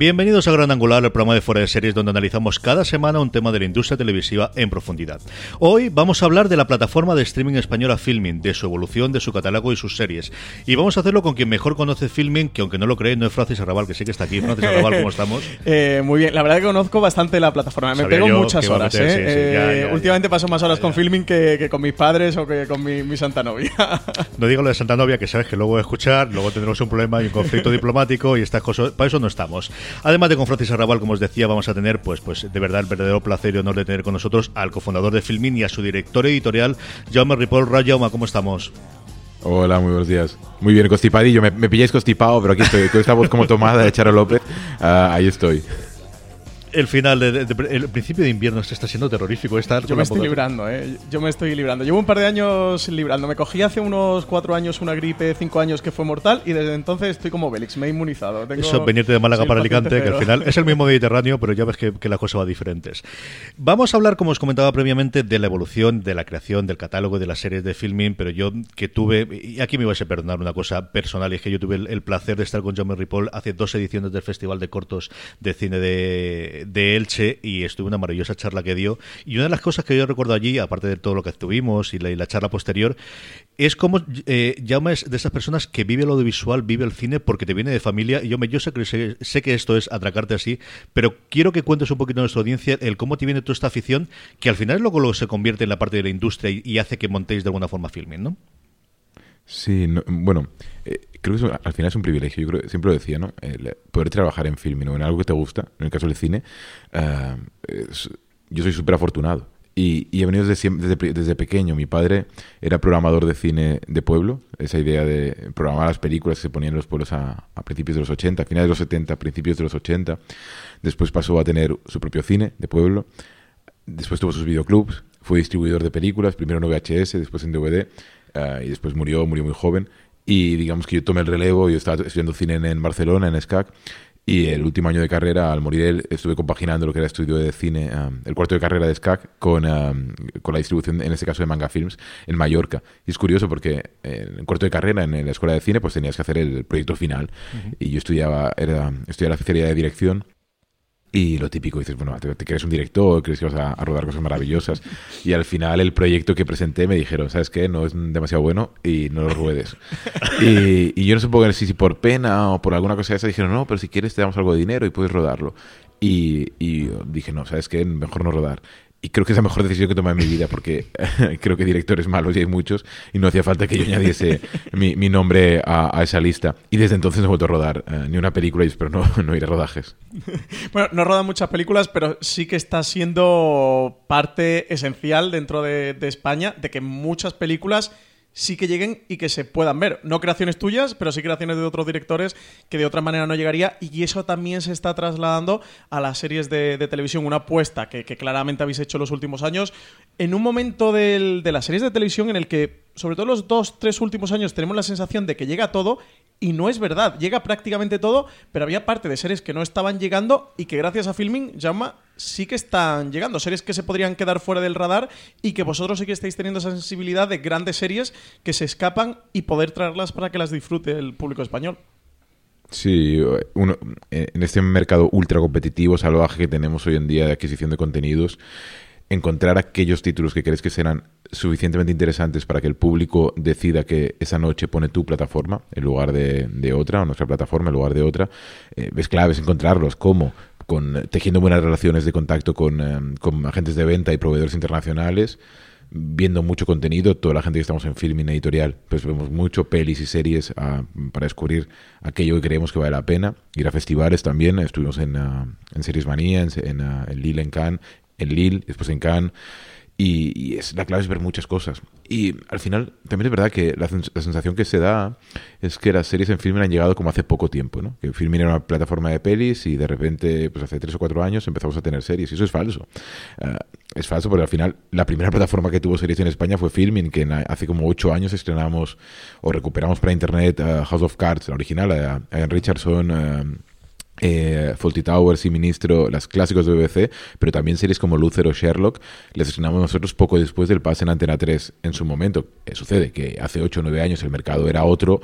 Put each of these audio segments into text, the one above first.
Bienvenidos a Gran Angular, el programa de Fuera de Series, donde analizamos cada semana un tema de la industria televisiva en profundidad. Hoy vamos a hablar de la plataforma de streaming española Filming, de su evolución, de su catálogo y sus series. Y vamos a hacerlo con quien mejor conoce Filming, que aunque no lo cree, no es Francis Arrabal, que sí que está aquí. Francis Arrabal, ¿cómo estamos? Eh, muy bien, la verdad que conozco bastante la plataforma. Me pego muchas horas. ¿eh? eh últimamente paso más horas con Filming que, con mis padres o que con mi, santa novia. no digo lo de santa novia, que sabes que luego voy a escuchar, luego tendremos un problema y un conflicto diplomático y estas cosas. Para eso no estamos. Además de con Francis Arrabal, como os decía, vamos a tener, pues, pues de verdad, el verdadero placer y honor de tener con nosotros al cofundador de Filmin y a su director editorial, Jaume Ripoll. Jaume, ¿cómo estamos? Hola, muy buenos días. Muy bien, constipadillo. Me, me pilláis constipado, pero aquí estoy. Con esta voz como tomada de Charo López, ah, ahí estoy el final, de, el principio de invierno se está siendo terrorífico. Estar Yo me estoy librando, ¿eh? Yo me estoy librando. Llevo un par de años librando. Me cogí hace unos cuatro años una gripe, cinco años que fue mortal y desde entonces estoy como Bélix, me he inmunizado. Eso, venirte de Málaga para Alicante, que al final es el mismo Mediterráneo, pero ya ves que, que la cosa va diferentes. Vamos a hablar, como os comentaba previamente, de la evolución, de la creación, del catálogo de las series de filming, pero yo que tuve, y aquí me vais a perdonar una cosa personal, y es que yo tuve el, placer de estar con John Ripoll hace dos ediciones del Festival de Cortos de Cine de de, Elche y estuve una maravillosa charla que dio. Y una de las cosas que yo recuerdo allí, aparte de todo lo que estuvimos y la, charla posterior, es como eh, llamas de esas personas que vive el audiovisual, vive el cine porque te viene de familia. Y yo, me, yo sé, que, sé, que esto es atracarte así, pero quiero que cuentes un poquito a nuestra audiencia el cómo te viene toda esta afición, que al final luego, luego se convierte en la parte de la industria y, hace que montéis de alguna forma filming, ¿no? Sí, bueno, eh, creo que al final es un privilegio. Yo creo, siempre lo decía, ¿no? poder trabajar en film, ¿no? en algo que te gusta, en el caso del cine. Eh, yo soy súper afortunado. Y, he venido desde, desde, pequeño. Mi padre era programador de cine de pueblo. Esa idea de programar las películas que se ponían en los pueblos a, principios de los 80, a finales de los 70, a principios de los 80. Después pasó a tener su propio cine de pueblo. Después tuvo sus videoclubs. Fue distribuidor de películas, primero en VHS, después en DVD. Eh, y después murió, murió muy joven. Y digamos que yo tomé el relevo, yo estaba estudiando cine en, Barcelona, en SCAC, y el último año de carrera, al morir él, estuve compaginando lo que era estudio de cine, um, el cuarto de carrera de SCAC, con, um, con la distribución, en este caso de Manga Films, en Mallorca. Y es curioso porque en el cuarto de carrera, en, la escuela de cine, pues tenías que hacer el proyecto final. Y yo estudiaba, era, estudiaba la especialidad de dirección y lo típico, dices, bueno, te, crees un director, crees que vas a, rodar cosas maravillosas. Y al final el proyecto que presenté me dijeron, ¿sabes qué? No es demasiado bueno y no lo ruedes. y, y, yo no sé si, si por pena o por alguna cosa de esa dijeron, no, pero si quieres te damos algo de dinero y puedes rodarlo. Y, y dije, no, ¿sabes qué? Mejor no rodar. Y creo que es la mejor decisión que he tomado en mi vida, porque creo que directores malos y hay muchos, y no hacía falta que yo añadiese mi, mi nombre a, a, esa lista. Y desde entonces no he vuelto a rodar eh, ni una película, y espero no, no ir a rodajes. bueno, no rodan muchas películas, pero sí que está siendo parte esencial dentro de, de España de que muchas películas sí que lleguen y que se puedan ver. No creaciones tuyas, pero sí creaciones de otros directores que de otra manera no llegaría. Y eso también se está trasladando a las series de, televisión. Una apuesta que, claramente habéis hecho los últimos años. En un momento de las series de televisión en el que sobre todo los dos, tres últimos años, tenemos la sensación de que llega todo y no es verdad. Llega prácticamente todo, pero había parte de series que no estaban llegando y que gracias a Filming, llama sí que están llegando. Series que se podrían quedar fuera del radar y que vosotros sí que estáis teniendo esa sensibilidad de grandes series que se escapan y poder traerlas para que las disfrute el público español. Sí, uno, en este mercado ultra competitivo, salvaje que tenemos hoy en día de adquisición de contenidos, encontrar aquellos títulos que crees que serán suficientemente interesantes para que el público decida que esa noche pone tu plataforma en lugar de, otra, o nuestra plataforma en lugar de otra, eh, es clave encontrarlos. ¿Cómo? Con, tejiendo buenas relaciones de contacto con, eh, con agentes de venta y proveedores internacionales, viendo mucho contenido, toda la gente que estamos en filming editorial, pues vemos mucho pelis y series ah, para descubrir aquello que creemos que vale la pena. Ir a festivales también, estuvimos en, uh, en Series Manía, en, en, en Lille, en Cannes, en Lille, después en Cannes. Y, es, la clave es ver muchas cosas. Y al final, también es verdad que la, sensación que se da es que las series en Filmin han llegado como hace poco tiempo, ¿no? Que Filmin era una plataforma de pelis y de repente, pues hace tres o cuatro años empezamos a tener series. Y eso es falso. Ah, es falso porque al final la primera plataforma que tuvo series en España fue Filmin, que hace como ocho años estrenamos o recuperamos para internet ah, House of Cards, la original, a Ian Richardson ah, eh, Faulty Towers y Ministro, las clásicos de BBC, pero también series como Luther o Sherlock, les estrenamos nosotros poco después del pase en Antena 3 en su momento. Eh, sucede que hace 8 o 9 años el mercado era otro,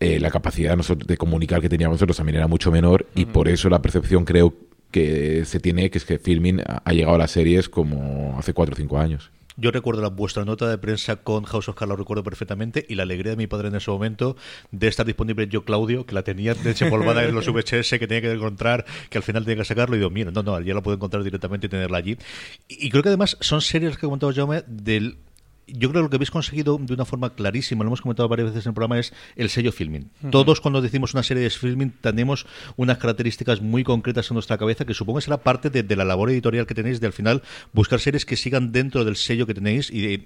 eh, la capacidad de comunicar que teníamos nosotros también era mucho menor y por eso la percepción creo que se tiene que es que Filming ha llegado a las series como hace 4 o 5 años. Yo recuerdo la, vuestra nota de prensa con House of Cards, lo recuerdo perfectamente, y la alegría de mi padre en ese momento de estar disponible yo, Claudio, que la tenía polvada en los VHS, que tenía que encontrar, que al final tenía que sacarlo, y digo, mira, no, no, ya la puedo encontrar directamente y tenerla allí. Y, creo que además son series que he comentado yo del yo creo que lo que habéis conseguido de una forma clarísima, lo hemos comentado varias veces en el programa, es el sello filming. Todos cuando decimos una serie de filming tenemos unas características muy concretas en nuestra cabeza que supongo que será parte de, la labor editorial que tenéis de al final buscar series que sigan dentro del sello que tenéis y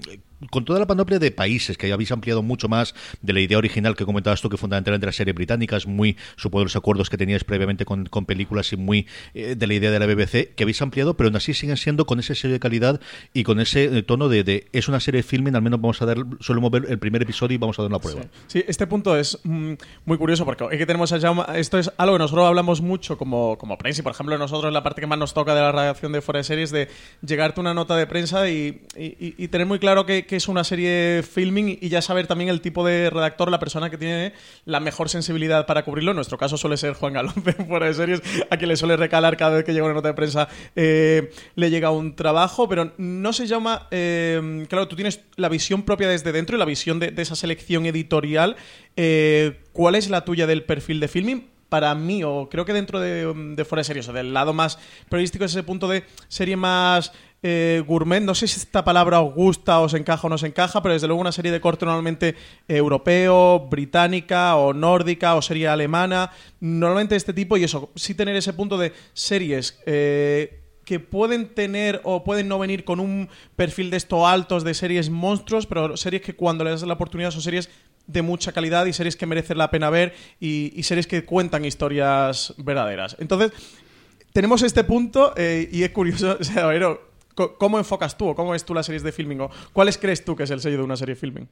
con toda la panoplia de países que habéis ampliado mucho más de la idea original que comentabas tú que fundamentalmente la serie británica es muy, supongo los acuerdos que teníais previamente con, películas y muy eh, de la idea de la BBC que habéis ampliado pero aún así siguen siendo con ese sello de calidad y con ese eh, tono de, de es una serie de filming, al menos vamos a dar, solemos ver el primer episodio y vamos a dar una prueba. Sí, este punto es mm, muy curioso porque es que tenemos esto es algo que nosotros hablamos mucho como, como prensa y por ejemplo nosotros la parte que más nos toca de la redacción de fuera de series de llegarte una nota de prensa y, tener muy claro que, es una serie filming y ya saber también el tipo de redactor, la persona que tiene la mejor sensibilidad para cubrirlo. En nuestro caso suele ser Juan Galonce fuera de series, a quien le suele recalar cada vez que llega una nota de prensa eh, le llega un trabajo, pero no se llama, eh, claro, tú tienes la visión propia desde dentro y la visión de, esa selección editorial, eh, ¿cuál es la tuya del perfil de filming? Para mí, o creo que dentro de, de fuera de series, o del lado más periodístico, es ese punto de serie más eh, gourmet. No sé si esta palabra os gusta, os encaja o no os encaja, pero desde luego una serie de corte normalmente europeo, británica o nórdica o serie alemana. Normalmente este tipo, y eso, sí tener ese punto de series. Eh, que pueden tener o pueden no venir con un perfil de esto altos de series monstruos, pero series que cuando les das la oportunidad son series de mucha calidad y series que merecen la pena ver y, series que cuentan historias verdaderas. Entonces, tenemos este punto eh, y es curioso, ¿cómo enfocas tú o cómo ves tú las series de filming? O ¿Cuáles crees tú que es el sello de una serie de filming?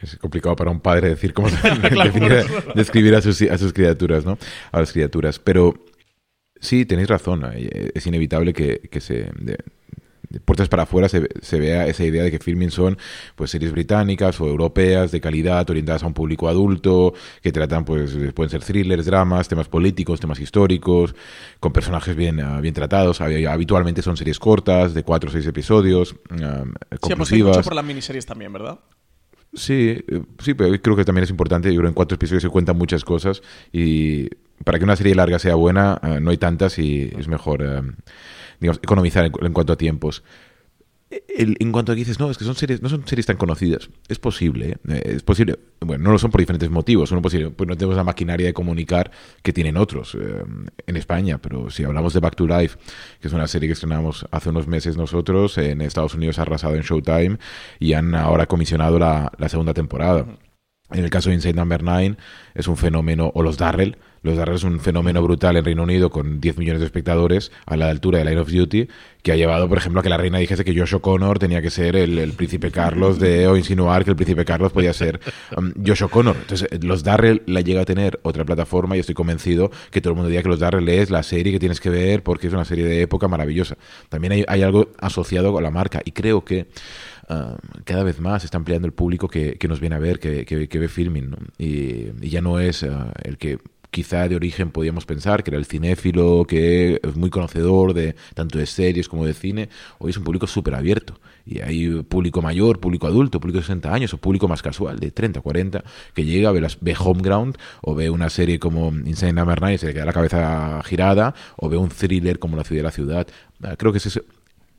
Es complicado para un padre decir cómo describir a sus, a sus criaturas, ¿no? A las criaturas. Pero Sí, tenéis razón. Eh, es inevitable que, se... De, puertas para afuera se, se, vea esa idea de que filming son pues series británicas o europeas de calidad orientadas a un público adulto que tratan pues pueden ser thrillers dramas temas políticos temas históricos con personajes bien ah, bien tratados habitualmente son series cortas de cuatro o seis episodios um, sí, mucho por las miniseries también verdad Sí, eh, sí, pero creo que también es importante. Yo creo que en cuatro episodios se cuentan muchas cosas y para que una serie larga sea buena, eh, no hay tantas y es mejor eh, economizar en, cuanto a tiempos en cuanto a que dices, no, es que son series, no son series tan conocidas. Es posible, ¿eh? es posible. Bueno, no lo son por diferentes motivos. Uno posible, pues no tenemos la maquinaria de comunicar que tienen otros eh, en España. Pero si hablamos de Back to Life, que es una serie que estrenamos hace unos meses nosotros, en Estados Unidos ha arrasado en Showtime y han ahora comisionado la, segunda temporada. En el caso de Insane Number 9 es un fenómeno, o los Darrell, los Darrell es un fenómeno brutal en Reino Unido con 10 millones de espectadores a la altura de Line of Duty, que ha llevado, por ejemplo, a que la reina dijese que Josh O'Connor tenía que ser el, príncipe Carlos de, o insinuar que el príncipe Carlos podía ser um, Josh O'Connor. Entonces, los Darrell la llega a tener otra plataforma y estoy convencido que todo el mundo diría que los Darrell es la serie que tienes que ver porque es una serie de época maravillosa. También hay, algo asociado con la marca y creo que Ah, cada vez más está ampliando el público que, nos viene a ver, que, ve filming. Y, ya no es ah, el que quizá de origen podíamos pensar, que era el cinéfilo, que es muy conocedor de tanto de series como de cine. Hoy es un público súper abierto. Y hay público mayor, público adulto, público de 60 años o público más casual, de 30, 40, que llega, ve, las, ve Homeground o ve una serie como Insane Number 9 y se le queda la cabeza girada o ve un thriller como La ciudad de la ciudad. Ah, creo que es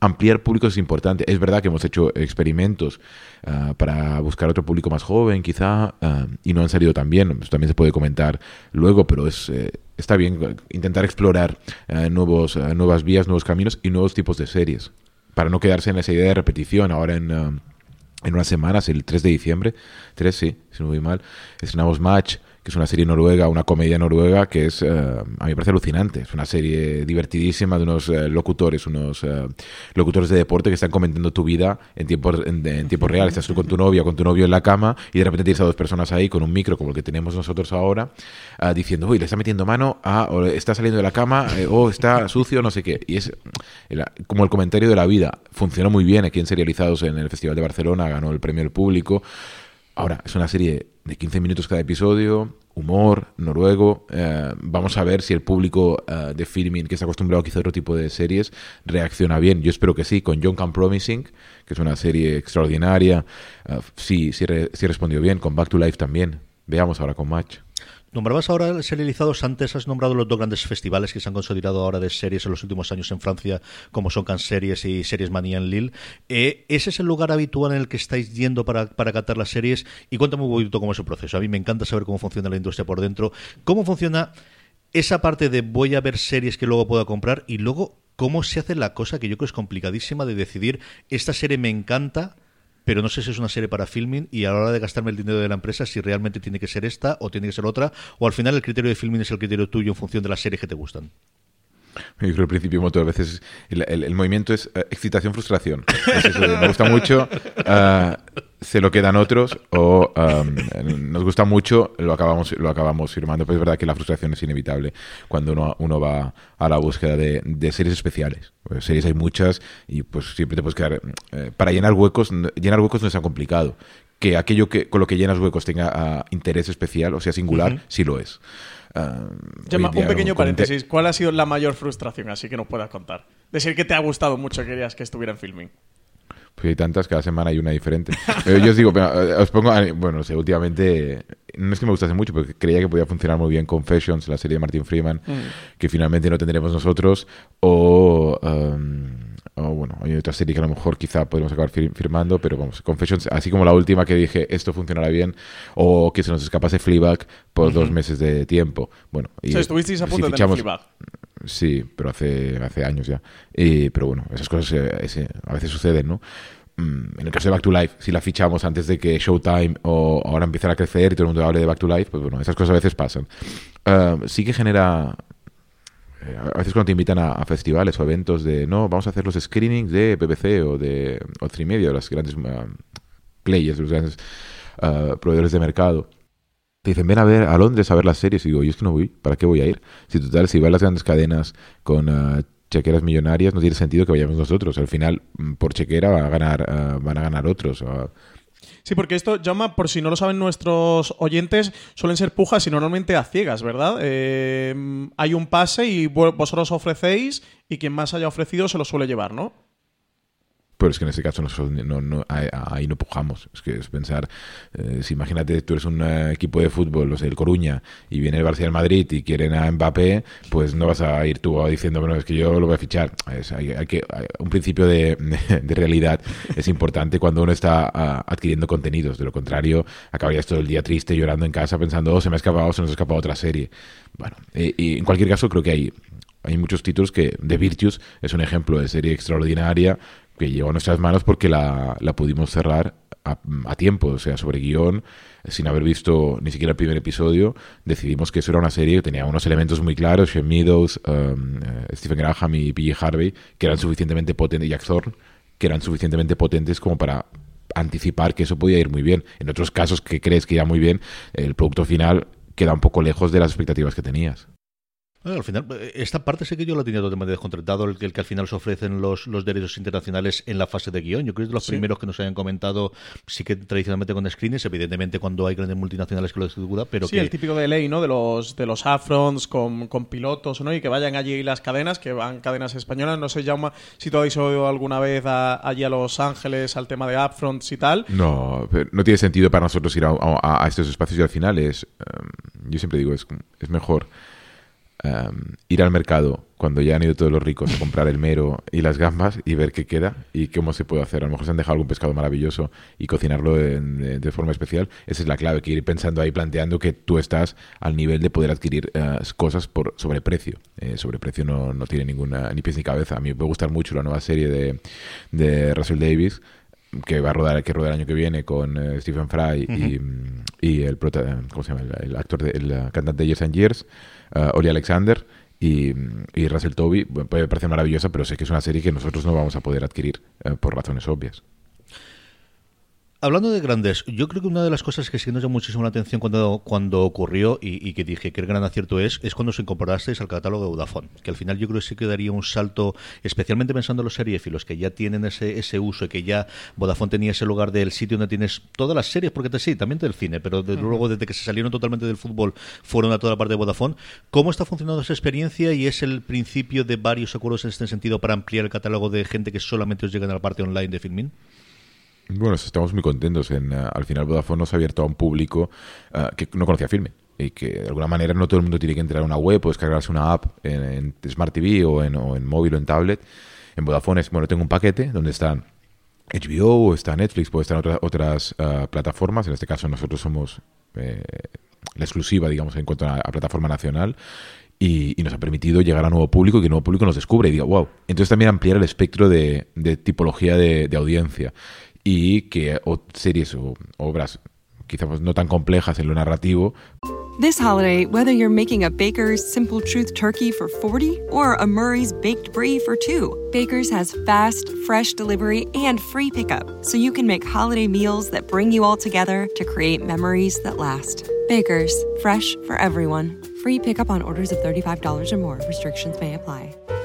ampliar públicos es importante. Es verdad que hemos hecho experimentos ah, para buscar otro público más joven, quizá, ah, y no han salido tan bien. también se puede comentar luego, pero es, eh, está bien intentar explorar ah, nuevos, nuevas vías, nuevos caminos y nuevos tipos de series. Para no quedarse en esa idea de repetición. Ahora en, en unas semanas, el 3 de diciembre, 3 sí, si no voy mal, estrenamos Match que es una serie noruega, una comedia noruega que es, eh, a mí me parece alucinante. Es una serie divertidísima de unos eh, locutores, unos eh, locutores de deporte que están comentando tu vida en tiempo, en, tiempo real. Estás tú con tu novia, con tu novio en la cama y de repente tienes a dos personas ahí con un micro como el que tenemos nosotros ahora diciendo, uy, le está metiendo mano, a, o está saliendo de la cama, o está sucio, no sé qué. Y es como el comentario de la vida. Funcionó muy bien aquí en Serializados en el Festival de Barcelona, ganó el premio del público. Ahora, es una serie de 15 minutos cada episodio, humor, noruego. Eh, vamos a ver si el público eh, de filming, que está acostumbrado a quizá otro tipo de series, reacciona bien. Yo espero que sí, con Young Can Promising, que es una serie extraordinaria. Eh, sí, sí, sí respondió bien. Con Back to Life también. Veamos ahora con Match. Nombrabas ahora serializados, antes has nombrado los dos grandes festivales que se han consolidado ahora de series en los últimos años en Francia, como son Cannes Series y Series Manía en Lille. Eh, ¿Ese es el lugar habitual en el que estáis yendo para, para catar las series? Y cuéntame un poquito cómo es el proceso. A mí me encanta saber cómo funciona la industria por dentro. ¿Cómo funciona esa parte de voy a ver series que luego pueda comprar y luego cómo se hace la cosa que yo creo es complicadísima de decidir esta serie me encanta pero no sé si es una serie para filming y a la hora de gastarme el dinero de la empresa si realmente tiene que ser esta o tiene que ser otra o al final el criterio de filming es el criterio tuyo en función de las series que te gustan. Yo creo que el principio motor a veces el, movimiento es eh, excitación, frustración. me gusta mucho, uh, se lo quedan otros o nos gusta mucho, lo acabamos, lo acabamos firmando. Pero es verdad que la frustración es inevitable cuando uno, uno va a la búsqueda de, series especiales. Pues series hay muchas y pues siempre te puedes quedar... Eh, para llenar huecos, llenar huecos no es tan complicado. Que aquello que, con lo que llenas huecos tenga ah, interés especial, o sea, singular, sí lo es. Un pequeño paréntesis. ¿Cuál ha sido la mayor frustración, así que nos puedas contar? De ser que te ha gustado mucho, querías que estuviera en filming. Pues hay tantas, cada semana hay una diferente. Pero yo os digo, eh, os pongo, bueno, no sé, últimamente, no es que me gustase mucho, porque creía que podía funcionar muy bien Confessions, la serie de Martin Freeman, mm. que finalmente no tendremos nosotros, o, otra serie que a lo mejor quizá podemos acabar firmando, pero vamos, Confessions, así como la última que dije, esto funcionará bien, o que se nos escapase Fleabag por dos meses de tiempo. Bueno, y, estuvisteis a punto de Fleabag. Sí, pero hace, hace años ya. pero bueno, esas cosas eh, a veces suceden, ¿no? Mm, en el caso de Back to Life, si la fichamos antes de que Showtime o ahora empiecen a crecer y todo el mundo hable de Back to Life, pues bueno, esas cosas a veces pasan. Eh, sí que genera eh, a veces cuando te invitan a, festivales o eventos de no, vamos a hacer los screenings de BBC o de o Media, de los grandes players, los grandes proveedores de mercado, te dicen, ven a ver a Londres a ver las series. Y digo, yo es que no voy, ¿para qué voy a ir? Si total, si van las grandes cadenas con uh, chequeras millonarias, no tiene sentido que vayamos nosotros. Al final, mm, por chequera van a ganar, uh, van a ganar otros. Sí, porque esto, llama, por si no lo saben nuestros oyentes, suelen ser pujas y normalmente a ciegas, ¿verdad? Eh, hay un pase y vosotros ofrecéis y quien más haya ofrecido se lo suele llevar, ¿no? Pero es que en este caso no, no, ahí no pujamos. Es que es pensar, eh, si imagínate, tú eres un eh, equipo de fútbol, los el Coruña, y viene el Barcelona Madrid y quieren a Mbappé, pues no vas a ir tú diciendo, bueno, es que yo lo voy a fichar. hay, que, un principio de, realidad es importante cuando uno está ah, adquiriendo contenidos. De lo contrario, acabarías todo el día triste, llorando en casa, pensando, oh, se me ha escapado, se nos ha escapado otra serie. Bueno, y en cualquier caso creo que hay hay muchos títulos que The Virtues es un ejemplo de serie extraordinaria que llegó a nuestras manos porque la, pudimos cerrar a, tiempo, o sea, sobre guion, sin haber visto ni siquiera el primer episodio, decidimos que eso era una serie que tenía unos elementos muy claros, Sean Meadows, um, Stephen Graham y PJ Harvey, que eran suficientemente potentes, Jack Thorne, que eran suficientemente potentes como para anticipar que eso podía ir muy bien. En otros casos que crees que iba muy bien, el producto final queda un poco lejos de las expectativas que tenías. Bueno, al final, eh, esta parte sé que yo la tenía totalmente descontratado, el que, el que al final se ofrecen los, los derechos internacionales en la fase de guion. Yo creo que es de los sí. primeros que nos hayan comentado, sí que tradicionalmente con screens, evidentemente cuando hay grandes multinacionales que lo ejecutan, pero sí, que... el típico de ley, ¿no? De los, de los afrons con, con pilotos, ¿no? Y que vayan allí las cadenas, que van cadenas españolas. No sé, Jaume, si tú habéis oído alguna vez a, allí a Los Ángeles al tema de upfronts y tal. No, no tiene sentido para nosotros ir a, a, a estos espacios y al final es... Um, yo siempre digo, es, es mejor Um, ir al mercado cuando ya han ido todos los ricos a comprar el mero y las gambas y ver qué queda y cómo se puede hacer. A lo mejor se han dejado algún pescado maravilloso y cocinarlo de, de, forma especial. Esa es la clave, que ir pensando ahí, planteando que tú estás al nivel de poder adquirir uh, cosas por sobreprecio. Eh, sobreprecio no, no tiene ninguna ni pies ni cabeza. A mí me gustar mucho la nueva serie de, de Russell Davis que va a rodar que rodar el año que viene con uh, Stephen Fry uh -huh. y, y, el prota, ¿cómo se llama? El, el actor de, el cantante de Years and Years uh, Oli Alexander y, y, Russell Toby puede parecer maravillosa pero sé que es una serie que nosotros no vamos a poder adquirir uh, por razones obvias Hablando de grandes, yo creo que una de las cosas que sí nos llamó muchísimo la atención cuando, cuando ocurrió y, y, que dije que el gran acierto es, es cuando se incorporasteis al catálogo de Vodafone, que al final yo creo que sí que daría un salto, especialmente pensando en los seriefilos, que ya tienen ese, ese uso y que ya Vodafone tenía ese lugar del sitio donde tienes todas las series, porque te, sí, también del cine, pero desde uh -huh. luego desde que se salieron totalmente del fútbol fueron a toda la parte de Vodafone. ¿Cómo está funcionando esa experiencia y es el principio de varios acuerdos en este sentido para ampliar el catálogo de gente que solamente os llegan a la parte online de Filmin? Bueno, estamos muy contentos. En, uh, al final Vodafone nos ha abierto a un público uh, que no conocía Filmin y que de alguna manera no todo el mundo tiene que entrar a una web o descargarse una app en, en Smart TV o en, o en, móvil o en tablet. En Vodafone es, bueno, tengo un paquete donde están HBO, está Netflix, puede estar otra, otras uh, plataformas. En este caso nosotros somos eh, la exclusiva, digamos, en cuanto a, plataforma nacional. Y, y, nos ha permitido llegar a nuevo público y que el nuevo público nos descubre y diga, wow. Entonces también ampliar el espectro de, de tipología de audiencia y que series o obras quizás no tan complejas en lo narrativo. This holiday, whether you're making a Baker's Simple Truth turkey for 40 or a Murray's baked brie for 2, Baker's has fast, fresh delivery and free pickup, so you can make holiday meals that bring you all together to create memories that last. Baker's, fresh for everyone. Free pickup on orders of $35 or more. Restrictions may apply.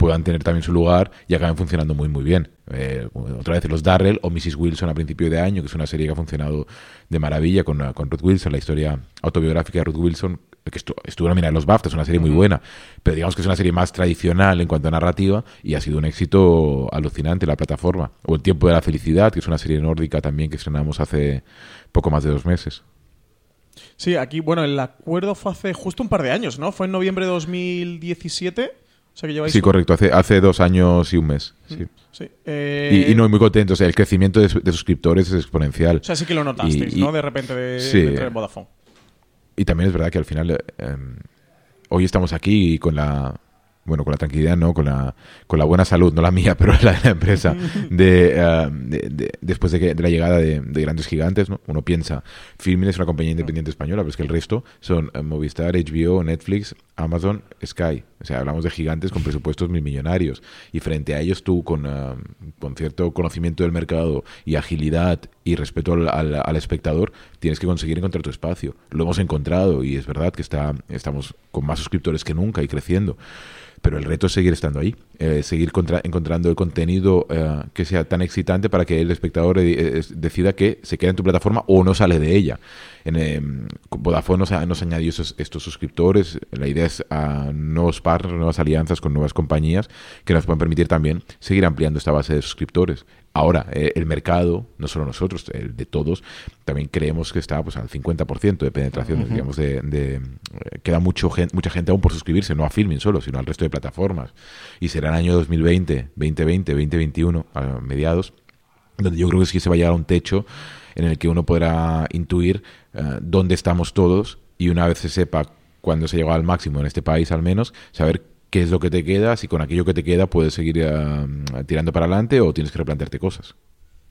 puedan tener también su lugar y acaben funcionando muy muy bien. Eh, otra vez los Darrell o Mrs. Wilson a principio de año, que es una serie que ha funcionado de maravilla con, con Ruth Wilson, la historia autobiográfica de Ruth Wilson, que estuvo, estuvo nominada en los BAFTA, es una serie muy buena, pero digamos que es una serie más tradicional en cuanto a narrativa y ha sido un éxito alucinante la plataforma. O El tiempo de la felicidad, que es una serie nórdica también que estrenamos hace poco más de dos meses. Sí, aquí, bueno, el acuerdo fue hace justo un par de años, ¿no? Fue en noviembre de 2017 o sea que lleváis... Sí, correcto, hace, hace dos años y un mes. Sí. sí. Eh... Y, y, no, muy contento. O sea, el crecimiento de, de, suscriptores es exponencial. O sea, sí que lo notasteis, y, ¿no? De repente de, sí. de Vodafone. Y también es verdad que al final, eh, hoy estamos aquí con la bueno, con la tranquilidad, no, con la, con la buena salud, no la mía, pero la de la empresa, de, uh, de, de, después de, que, de la llegada de, grandes gigantes, ¿no? Uno piensa, Filmin es una compañía independiente española, pero es que el resto son uh, Movistar, HBO, Netflix, Amazon, Sky. O sea, hablamos de gigantes con presupuestos mil millonarios. Y frente a ellos tú, con, ah, con cierto conocimiento del mercado y agilidad y respeto al, al, espectador, tienes que conseguir encontrar tu espacio. Lo hemos encontrado y es verdad que está, estamos con más suscriptores que nunca y creciendo pero el reto es seguir estando ahí, eh, seguir encontrando el contenido eh, que sea tan excitante para que el espectador eh, decida que se queda en tu plataforma o no sale de ella. En, Vodafone nos, nos añadió estos suscriptores, la idea es a nuevos partners, nuevas alianzas con nuevas compañías que nos pueden permitir también seguir ampliando esta base de suscriptores. Ahora, eh, el mercado, no solo nosotros, el de todos, también creemos que está pues, al 50% de penetración. digamos, de, eh, queda mucho mucha gente aún por suscribirse, no a Filming solo, sino al resto de plataformas. Y será el año 2020, 2020, 2021, a mediados, donde yo creo que sí se va a llegar a un techo en el que uno podrá intuir eh, dónde estamos todos y una vez se sepa cuándo se llegado al máximo en este país al menos, saber qué es lo que te queda, si con aquello que te queda puedes seguir eh, tirando para adelante o tienes que replantearte cosas.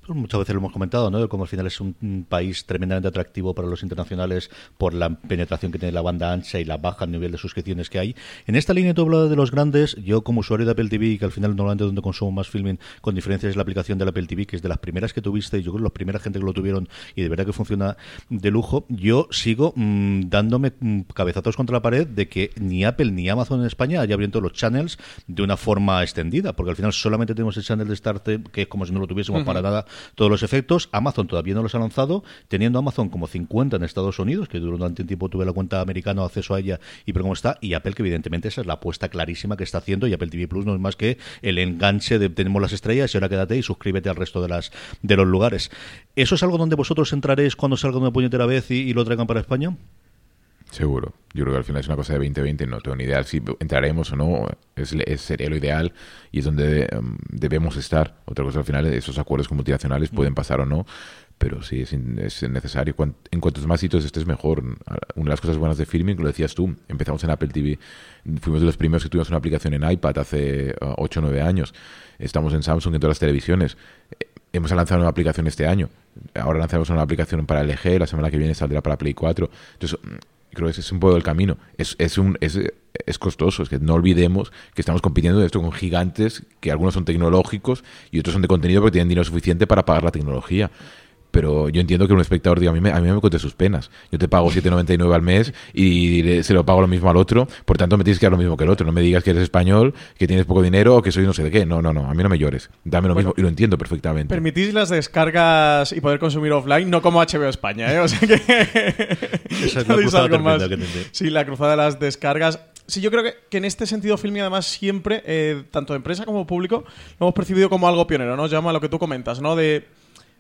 Pues muchas veces lo hemos comentado, ¿no? Como al final es un, país tremendamente atractivo para los internacionales por la penetración que tiene la banda ancha y la baja nivel de suscripciones que hay. En esta línea tú hablado de los grandes, yo como usuario de Apple TV, que al final normalmente donde consumo más filming, con diferencias es la aplicación del Apple TV, que es de las primeras que tuviste, y yo creo que la primera gente que lo tuvieron y de verdad que funciona de lujo, yo sigo mm, dándome mm, cabezazos contra la pared de que ni Apple ni Amazon en España haya abierto los channels de una forma extendida, porque al final solamente tenemos el channel de Start, que es como si no lo tuviésemos para nada todos los efectos. Amazon todavía no los ha lanzado, teniendo Amazon como 50 en Estados Unidos, que durante un tiempo tuve la cuenta americana, acceso a ella y pero cómo está, y Apple que evidentemente esa es la apuesta clarísima que está haciendo y Apple TV Plus no es más que el enganche de tenemos las estrellas y ahora quédate y suscríbete al resto de las de los lugares. ¿Eso es algo donde vosotros entraréis cuando salga una puñetera vez y, lo traigan para España? Seguro. Yo creo que al final es una cosa de 2020, no tengo ni idea si entraremos o no, es, sería lo ideal y es donde em, debemos estar. Otra cosa al final, esos acuerdos multinacionales pueden pasar o no, pero sí es, es necesario. En cuantos más sitios estés, mejor. Una de las cosas buenas de Filming, lo decías tú, empezamos en Apple TV, fuimos de los primeros que tuvimos una aplicación en iPad hace 8 o 9 años, estamos en Samsung en todas las televisiones. Hemos lanzado una aplicación este año. Ahora lanzamos una aplicación para LG, la semana que viene saldrá para Play 4. Entonces, creo que ese es un poco el camino. Es, es, un, es, es costoso, es que no olvidemos que estamos compitiendo de esto con gigantes que algunos son tecnológicos y otros son de contenido porque tienen dinero suficiente para pagar la tecnología pero yo entiendo que un espectador diga, a mí me, a mí me cuente sus penas. Yo te pago 7,99 al mes y se lo pago lo mismo al otro, por tanto me tienes que dar lo mismo que el otro. No me digas que eres español, que tienes poco dinero o que soy no sé de qué. No, no, no, a mí no me llores. Dame lo mismo y lo entiendo perfectamente. Permitís las descargas y poder consumir offline, no como HBO España, ¿eh? O sea que... Esa es la cruzada más. Que sí, la cruzada de las descargas. Sí, yo creo que, que en este sentido Filmi además siempre, eh, tanto empresa como público, lo hemos percibido como algo pionero, ¿no? Llama a lo que tú comentas, ¿no? De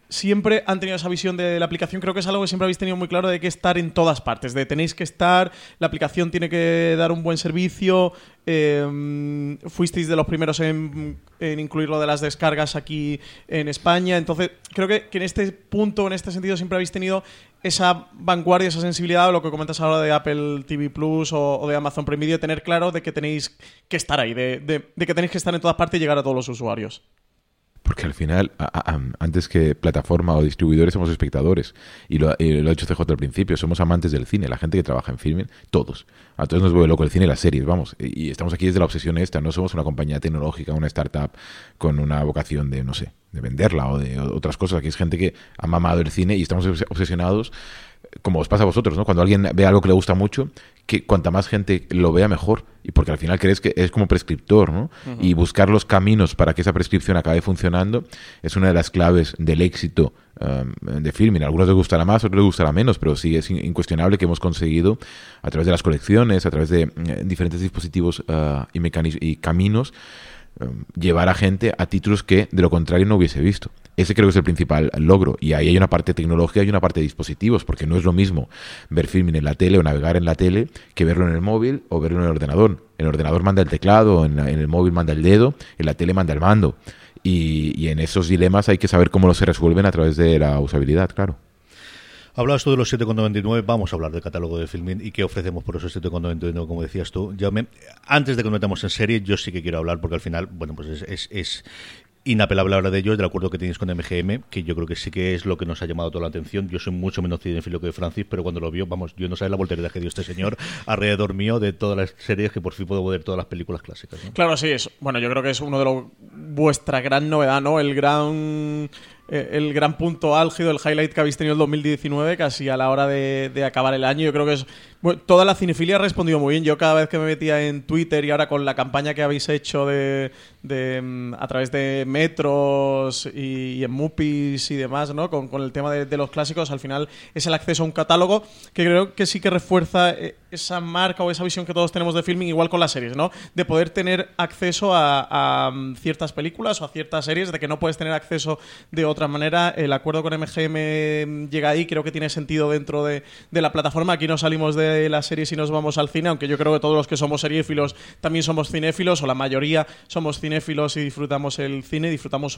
siempre han tenido esa visión de la aplicación. Creo que es algo que siempre habéis tenido muy claro de que estar en todas partes, de tenéis que estar, la aplicación tiene que dar un buen servicio. Em, fuisteis de los primeros en, incluir lo de las descargas aquí en España. Entonces, creo que, en este punto, en este sentido, siempre habéis tenido esa vanguardia, esa sensibilidad, lo que comentas ahora de Apple TV Plus o, de Amazon Prime Video, tener claro de que tenéis que estar ahí, de, de que tenéis que estar en todas partes y llegar a todos los usuarios. Porque al final, antes que plataforma o distribuidores, somos espectadores. Y lo, ha dicho CJ al principio, somos amantes del cine. La gente que trabaja en filming, todos. A todos nos vuelve loco el cine y las series, vamos. Y, estamos aquí desde la obsesión esta. No somos una compañía tecnológica, una startup con una vocación de, no sé, de venderla o de otras cosas. Aquí es gente que ha mamado el cine y estamos obsesionados como os pasa a vosotros, ¿no? Cuando alguien ve algo que le gusta mucho, que cuanta más gente lo vea mejor. Y porque al final crees que es como prescriptor, ¿no? Y buscar los caminos para que esa prescripción acabe funcionando es una de las claves del éxito um, de filming. A algunos les gustará más, a otros les gustará menos, pero sí es incuestionable que hemos conseguido, a través de las colecciones, a través de eh, diferentes dispositivos uh, y, y caminos, um, llevar a gente a títulos que de lo contrario no hubiese visto. Ese creo que es el principal logro. Y ahí hay una parte tecnológica y una parte de dispositivos, porque no es lo mismo ver filming en la tele o navegar en la tele que verlo en el móvil o verlo en el ordenador. En el ordenador manda el teclado, en, el móvil manda el dedo, en la tele manda el mando. Y, en esos dilemas hay que saber cómo los se resuelven a través de la usabilidad, claro. Hablabas tú de los 7,99, vamos a hablar del catálogo de filming y qué ofrecemos por esos 7,99, como decías tú. Yo antes de que nos metamos en serie, yo sí que quiero hablar porque al final, bueno, pues es, es inapelable hablar de ello, del acuerdo que tenéis con MGM, que yo creo que sí que es lo que nos ha llamado toda la atención. Yo soy mucho menos cinefilo que Francis, pero cuando lo vio, vamos, yo no sé la voltería que dio este señor alrededor mío de todas las series que por fin puedo ver todas las películas clásicas. Claro, sí, es, bueno, yo creo que es uno de los vuestra gran novedad, ¿no? El gran el gran punto álgido, el highlight que habéis tenido el 2019, casi a la hora de, de acabar el año. Yo creo que es toda la cinefilia ha respondido muy bien. Yo cada vez que me metía en Twitter y ahora con la campaña que habéis hecho de, mm, a través de metros y, en Mupis y demás, ¿no? Con, el tema de, los clásicos, al final es el acceso a un catálogo que creo que sí que refuerza eh, esa marca o esa visión que todos tenemos de filming, igual con las series, ¿no? De poder tener acceso a, mm, ciertas películas o a ciertas series, de que no puedes tener acceso de otra manera. El acuerdo con MGM llega ahí, creo que tiene sentido dentro de, de la plataforma. Aquí no salimos de de la serie si nos vamos al cine, aunque yo creo que todos los que somos seriéfilos también somos cinéfilos, o la mayoría somos cinéfilos y disfrutamos el cine, disfrutamos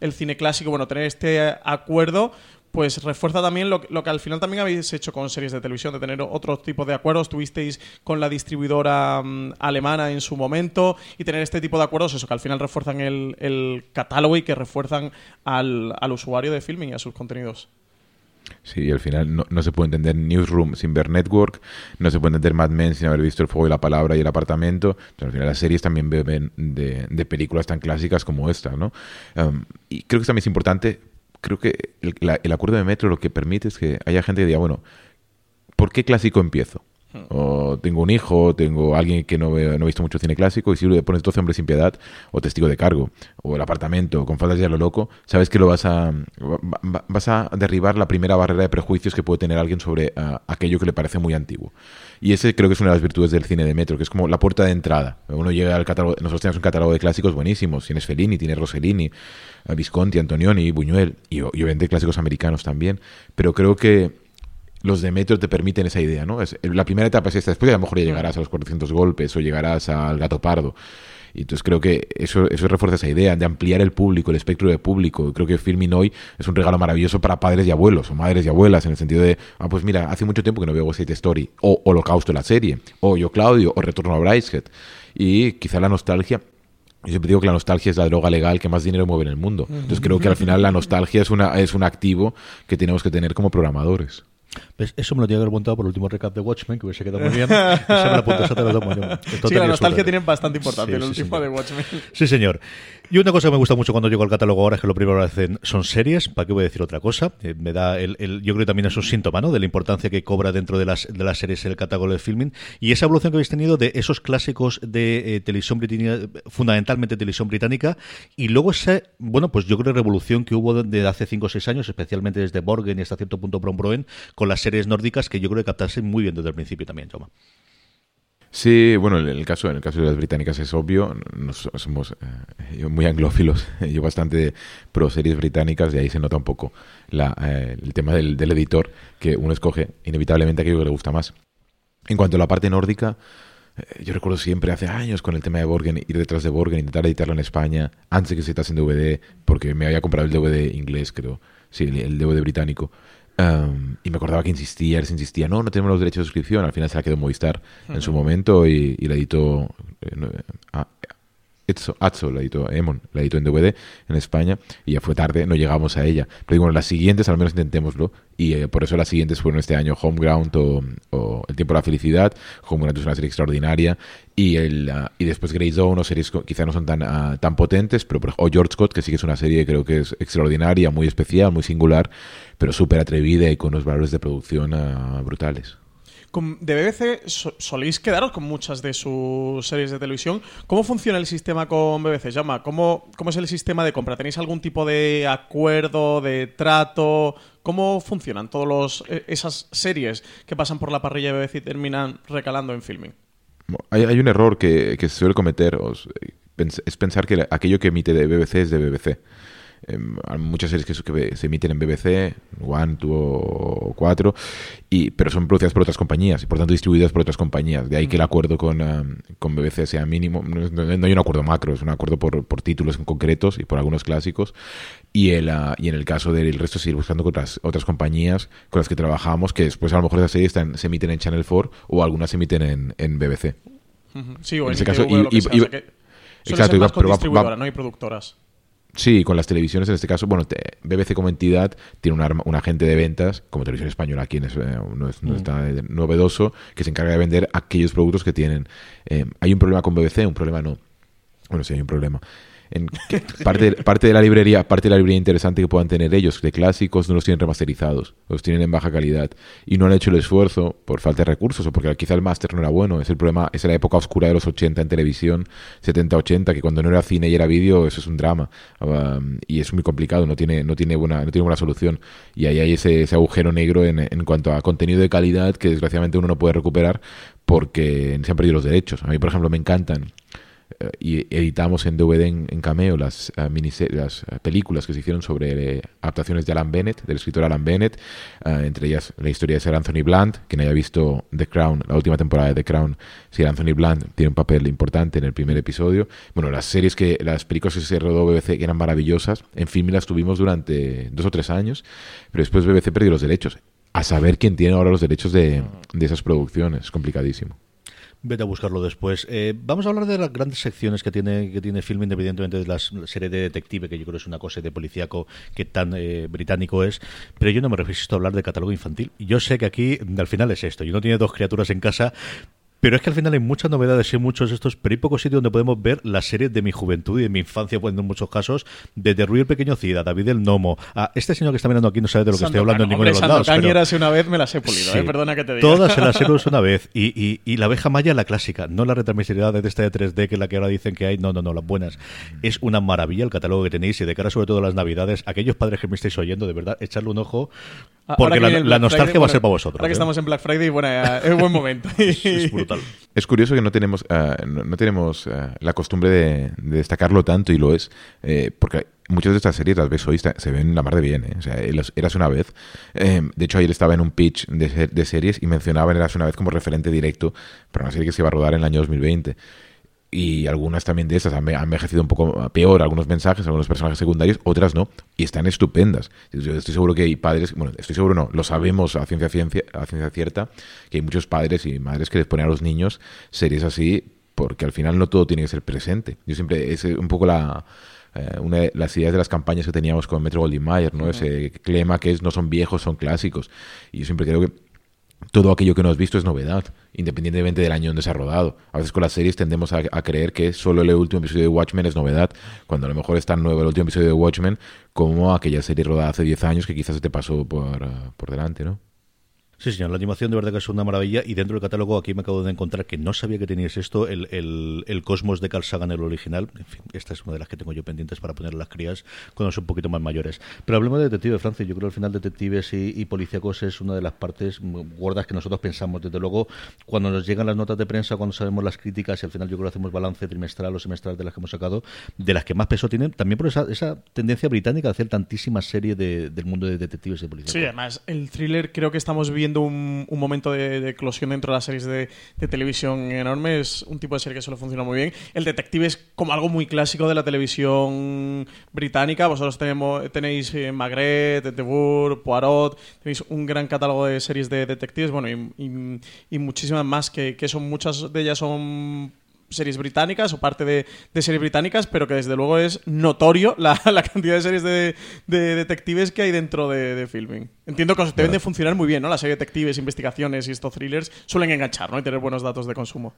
el cine clásico. Bueno, tener este acuerdo pues refuerza también lo, que al final también habéis hecho con series de televisión, de tener otro tipo de acuerdos. Tuvisteis con la distribuidora mm, alemana en su momento y tener este tipo de acuerdos, eso, que al final refuerzan el, catálogo y que refuerzan al, al usuario de filming y a sus contenidos. Sí, al final no, se puede entender Newsroom sin ver Network, no se puede entender Mad Men sin haber visto El Fuego y la Palabra y El Apartamento. Pero al final las series también beben de, películas tan clásicas como esta, ¿no? Um, y creo que también es importante, creo que el, el, acuerdo de Metro lo que permite es que haya gente que diga, bueno, ¿por qué clásico empiezo? O tengo un hijo, tengo alguien que no, no visto mucho cine clásico y si le pones 12 hombres sin piedad o testigo de cargo o el apartamento con faldas de lo loco, sabes que lo vas a vas a derribar la primera barrera de prejuicios que puede tener alguien sobre ah, aquello que le parece muy antiguo. Y ese creo que es una de las virtudes del cine de Metro, que es como la puerta de entrada. Uno llega al catálogo, nosotros tenemos un catálogo de clásicos buenísimos, tienes Fellini, tienes Rossellini, Visconti, Antonioni, Buñuel y obviamente clásicos americanos también, pero creo que los de Metro te permiten esa idea, ¿no? Es, la primera etapa es esta, después a lo mejor ya llegarás a los 400 golpes o llegarás al gato pardo. Y entonces creo que eso, eso refuerza esa idea de ampliar el público, el espectro de público. Creo que Filming hoy es un regalo maravilloso para padres y abuelos, o madres y abuelas, en el sentido de, ah, pues mira, hace mucho tiempo que no veo West Story, o Holocausto, la serie, o Yo Claudio, o Retorno a Brideshead. Y quizá la nostalgia yo siempre digo que la nostalgia es la droga legal que más dinero mueve en el mundo. Entonces creo que al final la nostalgia es, una, es un activo que tenemos que tener como programadores. ¿Ves? Eso me lo tenía que haber montado por el último recap de Watchmen, que hubiese quedado muy bien. Esa me la apunto, esa te la tomo yo. Sí, la nostalgia tiene bastante importancia en el último de Watchmen. Sí, señor. Y una cosa que me gusta mucho cuando llego al catálogo ahora es que lo primero que hacen son series. ¿Para qué voy a decir otra cosa? Eh, me da el, yo creo que también es un síntoma ¿no? de la importancia que cobra dentro de las, de las series el catálogo de filming. Y esa evolución que habéis tenido de esos clásicos de eh, televisión británica, fundamentalmente televisión británica, y luego esa, bueno, pues yo creo revolución que hubo desde hace 5 o 6 años, especialmente desde Borgen y hasta cierto punto Brombroen, con las series nórdicas que yo creo que captarse muy bien desde el principio también, Toma. Sí, bueno, en el caso, en el caso de las británicas es obvio, somos eh, muy anglófilos, yo bastante pro series británicas y ahí se nota un poco la, eh, el tema del, editor, que uno escoge inevitablemente aquello que le gusta más. En cuanto a la parte nórdica, eh, yo recuerdo siempre hace años con el tema de Borgen, ir detrás de Borgen, intentar editarlo en España, antes de que se editase en DVD, porque me había comprado el DVD inglés, creo, sí, el DVD británico y me acordaba que insistía, él se insistía, no, no tenemos los derechos de suscripción. Al final se la quedó Movistar en su momento y, la editó. Eh, ah, Atzo, la editó Emon, la editó en DVD en España y ya fue tarde, no llegamos a ella. Pero digo, bueno, las siguientes al menos intentémoslo y eh, por eso las siguientes fueron este año Homeground o, El tiempo de la felicidad. Homeground es una serie extraordinaria y, el, ah, y después Grey Zone o series quizá no son tan, uh, tan potentes, pero o George Scott, que sí que es una serie que creo que es extraordinaria, muy especial, muy singular, pero súper atrevida y con unos valores de producción uh, brutales de BBC soléis quedaros con muchas de sus series de televisión. ¿Cómo funciona el sistema con BBC? Llama, ¿cómo, ¿cómo es el sistema de compra? ¿Tenéis algún tipo de acuerdo, de trato? ¿Cómo funcionan todas e, esas series que pasan por la parrilla de BBC y terminan recalando en filming? Hay, hay un error que, que se suele cometer, es pensar que aquello que emite de BBC es de BBC. Em, hay muchas series que, se emiten en BBC, One, Two o Cuatro, y, pero son producidas por otras compañías y por tanto distribuidas por otras compañías. De ahí que el acuerdo con, em, con BBC sea mínimo. No, hay un acuerdo macro, es un acuerdo por, por títulos en concretos y por algunos clásicos. Y, el, ah, y en el caso del resto, seguir buscando con otras, otras compañías con las que trabajamos, que después a lo mejor esas series se emiten en Channel 4 o algunas se emiten en, en BBC. Sí, o en, ese caso. Y, exacto, más con distribuidora, no hay productoras. Sí, con las televisiones en este caso, bueno, BBC como entidad tiene un, un agente de ventas, como Televisión Española aquí es, eh, no, es, no mm. está novedoso, que se encarga de vender aquellos productos que tienen. Eh, ¿Hay un problema con BBC? Un problema no. Bueno, sí hay un problema en parte, parte de la librería, parte de la librería interesante que puedan tener ellos de clásicos no los tienen remasterizados, los tienen en baja calidad. Y no han hecho el esfuerzo por falta de recursos o porque quizá el máster no era bueno, es el problema, es la época oscura de los 80 en televisión, 70-80 que cuando no era cine y era vídeo eso es un drama. Um, y es muy complicado, no tiene no tiene buena no tiene buena solución. Y ahí hay ese, ese agujero negro en, en cuanto a contenido de calidad que desgraciadamente uno no puede recuperar porque se han perdido los derechos. A mí, por ejemplo, me encantan y editamos en DVD en, Cameo las, uh, las eh, películas que se hicieron sobre adaptaciones de Alan Bennett, del escritor Alan Bennett, entre ellas la historia de Sir Anthony Blunt, quien haya visto The Crown, la última temporada de The Crown, Sir Anthony Blunt tiene un papel importante en el primer episodio. Bueno, las series que, las películas que se rodó BBC eran maravillosas, en film las tuvimos durante dos o tres años, pero después BBC perdió los derechos. A saber quién tiene ahora los derechos de, de esas producciones, complicadísimo. Vete a buscarlo después. Eh, vamos a hablar de las grandes secciones que tiene que tiene film, independientemente de la serie de detective, que yo creo es una cosa de policíaco que tan eh, británico es. Pero yo no me resisto a hablar de catálogo infantil. Yo sé que aquí, al final es esto. Yo no tiene dos criaturas en casa, pero es que al final hay muchas novedades y muchos de estos, pero hay pocos sitios donde podemos ver las series de mi juventud y de mi infancia, pues en muchos casos, desde Rui el Pequeño Cida, David el Nomo, a este señor que está mirando aquí no sabe de lo que estoy hablando en ninguno de los lados. Pero... una vez me las he pulido, eh, perdona que te diga. Todas se las he pulido una vez. Y, y, y, la abeja maya, la clásica, no la retransmisibilidad de esta de 3D, que es la que ahora dicen que hay, no, no, no, las buenas. Es una maravilla el catálogo que tenéis y de cara sobre todo a las navidades, aquellos padres que me estáis oyendo, de verdad, echarle un ojo, porque la, nostalgia va a ser para vosotros. Ahora que ¿eh? estamos en Black Friday, bueno, es buen momento. es brutal. Es curioso que no tenemos, eh, no, tenemos eh, la costumbre de, destacarlo tanto y lo es, eh, porque muchas de estas series las ves hoy se ven la mar de bien. O sea, Eras una vez. de hecho, ayer estaba en un pitch de, de series y mencionaban Eras una vez como referente directo para una serie que se iba a rodar en el año 2020 y algunas también de esas han envejecido un poco peor, algunos mensajes, algunos personajes secundarios, otras no, y están estupendas. Yo estoy seguro que hay padres, bueno, estoy seguro no, lo sabemos a ciencia, ciencia, a ciencia cierta, que hay muchos padres y madres que les ponen a los niños series así, porque al final no todo tiene que ser presente. Yo siempre, es un poco la, eh, una de las ideas de las campañas que teníamos con Metro Goldwyn Mayer, ¿no? Ese clima que es no son viejos, son clásicos. Y yo siempre creo que todo aquello que no has visto es novedad, independientemente del año donde se ha rodado. A veces con las series tendemos a, creer que solo el último episodio de Watchmen es novedad, cuando a lo mejor es tan nuevo el último episodio de Watchmen como aquella serie rodada hace 10 años que quizás se te pasó por, uh, por delante, ¿no? Sí, señor, la animación de verdad que es una maravilla y dentro del catálogo aquí me acabo de encontrar que no sabía que tenías esto, el, el, Cosmos de Carl Sagan, el original. En fin, esta es una de las que tengo yo pendientes para poner las crías cuando son un poquito más mayores. Pero hablemos de Detective Francia. Yo creo que al final Detectives y, y policíacos es una de las partes gordas que nosotros pensamos. Desde luego, cuando nos llegan las notas de prensa, cuando sabemos las críticas y al final yo creo que hacemos balance trimestral o semestral de las que hemos sacado, de las que más peso tienen, también por esa, esa tendencia británica de hacer tantísimas series del mundo de detectives y de policíacos. Sí, además, el thriller creo que estamos un, momento momento de, eclosión dentro de las series de, televisión enorme. Es un tipo de serie que suele funcionar muy bien. El detective es como algo muy clásico de la televisión británica. Vosotros tenemos, tenéis eh, Magret, The Poirot, tenéis un gran catálogo de series de detectives, bueno, y, muchísimas más que, que son muchas de ellas son series británicas o parte de, series británicas, pero que desde luego es notorio la, cantidad de series de, detectives que hay dentro de, filming. Entiendo que deben de funcionar muy bien, ¿no? Las series de detectives, investigaciones y estos thrillers suelen enganchar, ¿no? Y tener buenos datos de consumo.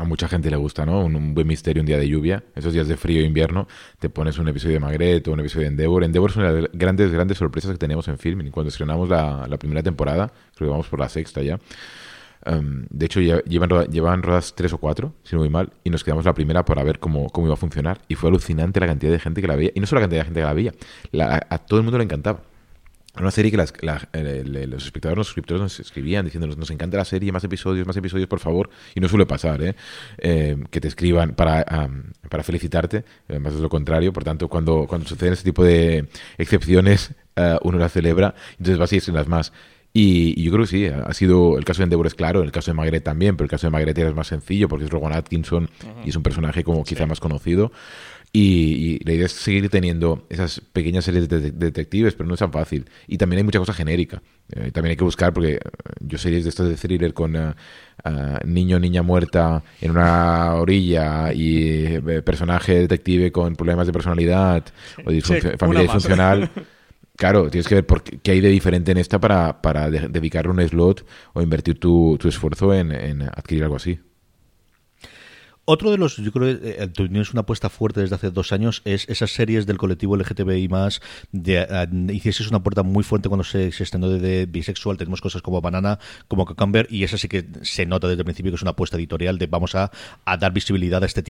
A mucha gente le gusta, ¿no? Un, buen misterio un día de lluvia. Esos días de frío e invierno, te pones un episodio de Magret o un episodio de Endeavor. Endeavor es una de las grandes, grandes sorpresas que tenemos en filming. Cuando estrenamos la, la primera temporada, creo que vamos por la sexta ya, Em, de hecho, llevan, llevan rodadas tres o cuatro, si no muy mal, y nos quedamos la primera para ver cómo, cómo iba a funcionar. Y fue alucinante la cantidad de gente que la veía. Y no solo la cantidad de gente que la veía, a todo el mundo le encantaba. Era una serie que los espectadores, los suscriptores nos escribían diciendo nos encanta la serie, más episodios, más episodios, por favor. Y no suele pasar, ¿eh? eh que te escriban para, para felicitarte, más es lo contrario. Por tanto, cuando, cuando suceden este tipo de excepciones, uh, uno las celebra, entonces vas sin las más. Y, yo creo que sí, ha sido el caso de Endeavor es claro, el caso de Magret también, pero el caso de Magret es más sencillo porque es Rowan Atkinson y es un personaje como quizá más conocido. Y, la idea es seguir teniendo esas pequeñas series de, detectives, pero no es tan fácil. Y también hay mucha cosa genérica. Eh, también hay que buscar, porque eh, yo series de estos de thriller con uh, niño niña muerta en una orilla y personaje detective con problemas de personalidad o familia disfuncional. Claro, tienes que ver por qué, hay de diferente en esta para, para dedicarle un slot o invertir tu, tu esfuerzo en, adquirir algo así. Otro de los, yo creo que eh, es una apuesta fuerte desde hace dos años, es esas series del colectivo LGTBI más. De, uh, hicieses una puerta muy fuerte cuando se, se estrenó de, bisexual. Tenemos cosas como Banana, como Cucumber, y esa sí que se nota desde el principio que es una apuesta editorial de vamos a, a dar visibilidad a este.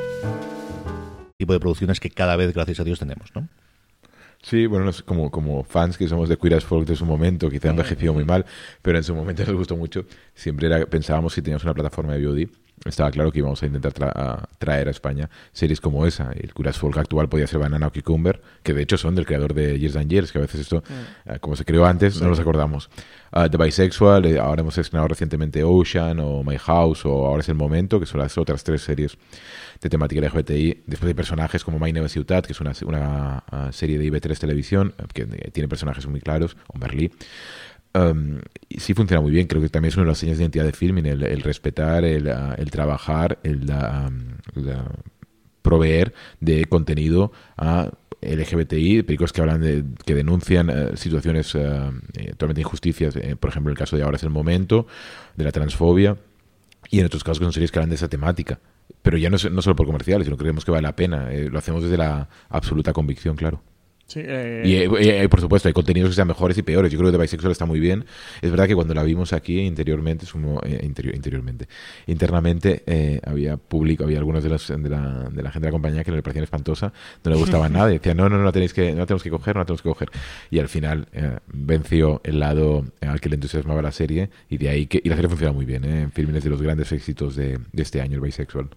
Tipo de producciones que cada vez, gracias a Dios, tenemos, ¿no? Sí, bueno, como, como fans que somos de Queer as Folk de su momento, quizá ha envejecido muy mal, pero en su momento nos gustó mucho. Siempre era, pensábamos si teníamos una plataforma de VOD, estaba claro que íbamos a intentar traer a España series como esa. El Queer as Folk actual podía ser Banana o Cucumber, que de hecho son del creador de Years and Years, que a veces esto, mm. eh, como se creó antes, no nos acordamos. Uh, The Bisexual, eh, ahora hemos estrenado recientemente Ocean o My House o Ahora es el Momento, que son las otras tres series de temática LGBTI. Después hay personajes como My Name Ciutat, que es una, una uh, serie de IB3 Televisión, que tiene personajes muy claros, o Merlí. Um, sí funciona muy bien, creo que también es una de las señas de identidad de filming, el, el respetar, el, el, trabajar, el um, proveer de contenido a LGBTI, películas que hablan de, que denuncian uh, situaciones uh, totalmente injusticias, eh, por ejemplo, el caso de Ahora es el momento, de la transfobia, y en otros casos que son series que hablan de esa temática pero ya no, no solo por comerciales, sino que creemos que vale la pena. Eh, lo hacemos desde la absoluta convicción, claro. Eh, y, eh, por supuesto, hay contenidos que sean mejores y peores. Yo creo que The Bisexual está muy bien. Es verdad que cuando la vimos aquí interiormente, interior, interiormente, internamente, había público, había algunos de, los, de, la, de la gente de la compañía que le parecían espantosa, no le gustaba nada. Y decían, no, no, no, la tenéis que, no la tenemos que coger, no la tenemos que coger. Y al final venció el lado al que le entusiasmaba la serie y de ahí que, y la serie funciona muy bien. En film de los grandes éxitos de, de este año, el Bisexual.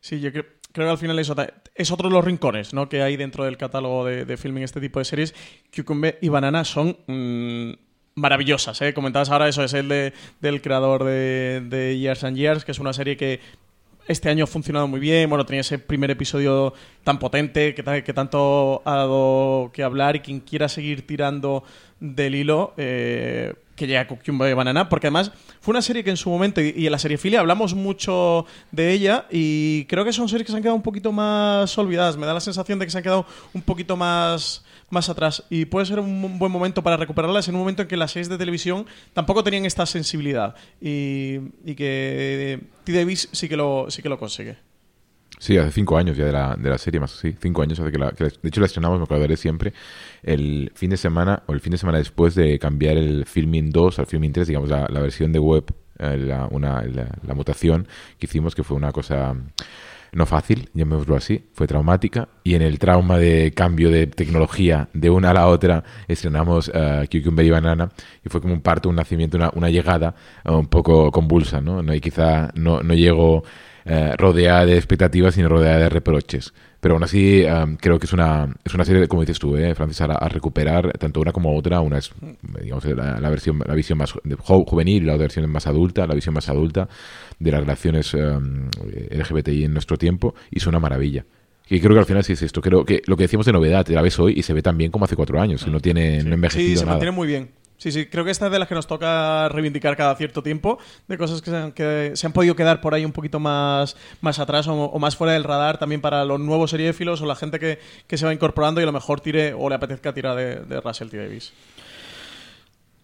Sí, yo creo, creo que al final es otro de los rincones ¿no? que hay dentro del catálogo de, de filming este tipo de series. Cucumber y Banana son mm, maravillosas. ¿eh? Comentabas ahora eso, es el de, del creador de, Years and Years, que es una serie que este año ha funcionado muy bien. Bueno, tenía ese primer episodio tan potente que, que tanto ha dado que hablar y quien quiera seguir tirando del hilo, eh, que llega Cucumber y Banana, porque además fue una serie que en su momento, y en la serie Filia hablamos mucho de ella, y creo que son series que se han quedado un poquito más olvidadas. Me da la sensación de que se han quedado un poquito más, más atrás, y puede ser un buen momento para recuperarlas en un momento en que las series de televisión tampoco tenían esta sensibilidad, y, que T. Davis sí que lo, sí que lo consigue. Sí, hace cinco años ya de la, de la serie, más sí, cinco años hace que la, de hecho la estrenamos, me acordaré siempre, el fin de semana, o el fin de semana después de cambiar el Filming 2 al Filming 3, digamos, la, versión de web, eh, la, una, la, mutación que hicimos, que fue una cosa no fácil, llamémoslo así, fue traumática, y en el trauma de cambio de tecnología de una a la otra, estrenamos uh, Cucumber y Banana, y fue como un parto, un nacimiento, una, una llegada uh, un poco convulsa, ¿no? no y quizá no, no llegó eh, rodeada de expectativas, sino rodeada de reproches. Pero aún así, creo que es una, es una serie, como dices tú, eh, Francis, a, recuperar tanto una como otra. Una es, digamos, la, versión, la visión más juvenil, la otra versión más adulta, la visión más adulta de las relaciones LGBTI en nuestro tiempo, y es una maravilla. Y creo que al final sí es esto. Creo que lo que decíamos de novedad, la ves hoy y se ve tan bien como hace cuatro años. No tiene no envejecido sí, se mantiene muy bien. Sí, sí, creo que esta es de las que nos toca reivindicar cada cierto tiempo, de cosas que se han, podido quedar por ahí un poquito más, más atrás o, más fuera del radar también para los nuevos seriéfilos o la gente que, que, se va incorporando y a lo mejor tire o le apetezca tirar de, de Russell T. Davis.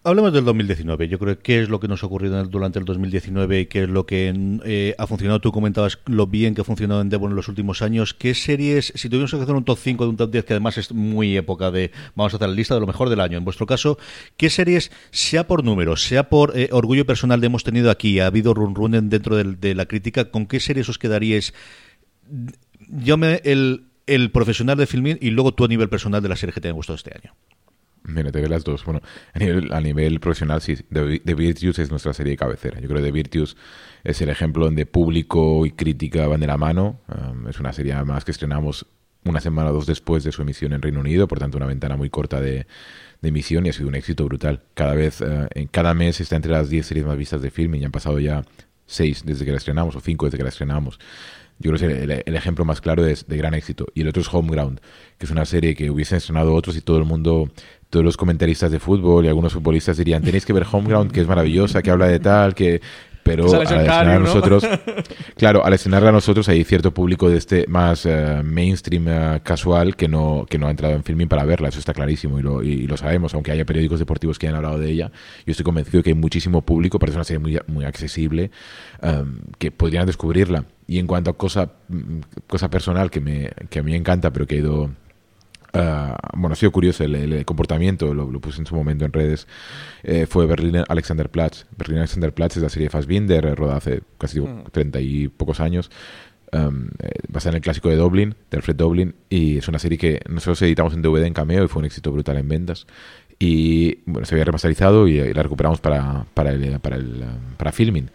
Hablemos del 2019. Yo creo que qué es lo que nos ha ocurrido durante el 2019 y qué es lo que eh, ha funcionado. Tú comentabas lo bien que ha funcionado en Devon en los últimos años. ¿Qué series, si tuviéramos que hacer un top 5 de un top 10, que además es muy época de, vamos a hacer la lista de lo mejor del año, en vuestro caso, ¿qué series, sea por números, sea por eh, orgullo personal, hemos tenido aquí, ha habido run run dentro de, la crítica, ¿con qué series os quedaríais? Yo me, el, el profesional de filming y luego tú a nivel personal de la serie que te ha gustado este año. Mira, te ve las dos. Bueno, a nivel, profesional, sí, The, Virtues es nuestra serie de cabecera. Yo creo The Virtues es el ejemplo donde público y crítica van de la mano. Um, es una serie más que estrenamos una semana o dos después de su emisión en Reino Unido, por tanto una ventana muy corta de, emisión y ha sido un éxito brutal. Cada vez, uh, en cada mes está entre las 10 series más vistas de film y han pasado ya 6 desde que la estrenamos o 5 desde que la estrenamos. Yo creo que es el, ejemplo más claro de, de, gran éxito. Y el otro es Homeground, que es una serie que hubiesen estrenado otros y todo el mundo todos los comentaristas de fútbol y algunos futbolistas dirían, tenéis que ver Homeground, que es maravillosa, que habla de tal, que... Pero al estrenar a nosotros, claro, al estrenarla a nosotros hay cierto público de este más eh, mainstream eh, casual que no, que no ha entrado en filming para verla, eso está clarísimo y lo, y, lo sabemos, aunque haya periódicos deportivos que hayan hablado de ella, yo estoy convencido que hay muchísimo público, parece una serie muy, muy accesible, em, que podrían descubrirla. Y en cuanto a cosa, mm, cosa personal que, me, que a mí me encanta, pero que ha ido Ah, bueno, ha sido curioso el, comportamiento, lo, puse en su momento en redes, eh, fue Berlín Alexanderplatz. Berlín Alexanderplatz es la serie de Fassbinder, rodada hace casi mm. treinta y pocos años, um, basada en el clásico de Dublin, de Alfred Dublin, y es una serie que nosotros editamos en DVD en Cameo y fue un éxito brutal en ventas. Y bueno, se había remasterizado y, la recuperamos para, para, el, para, el, para filming.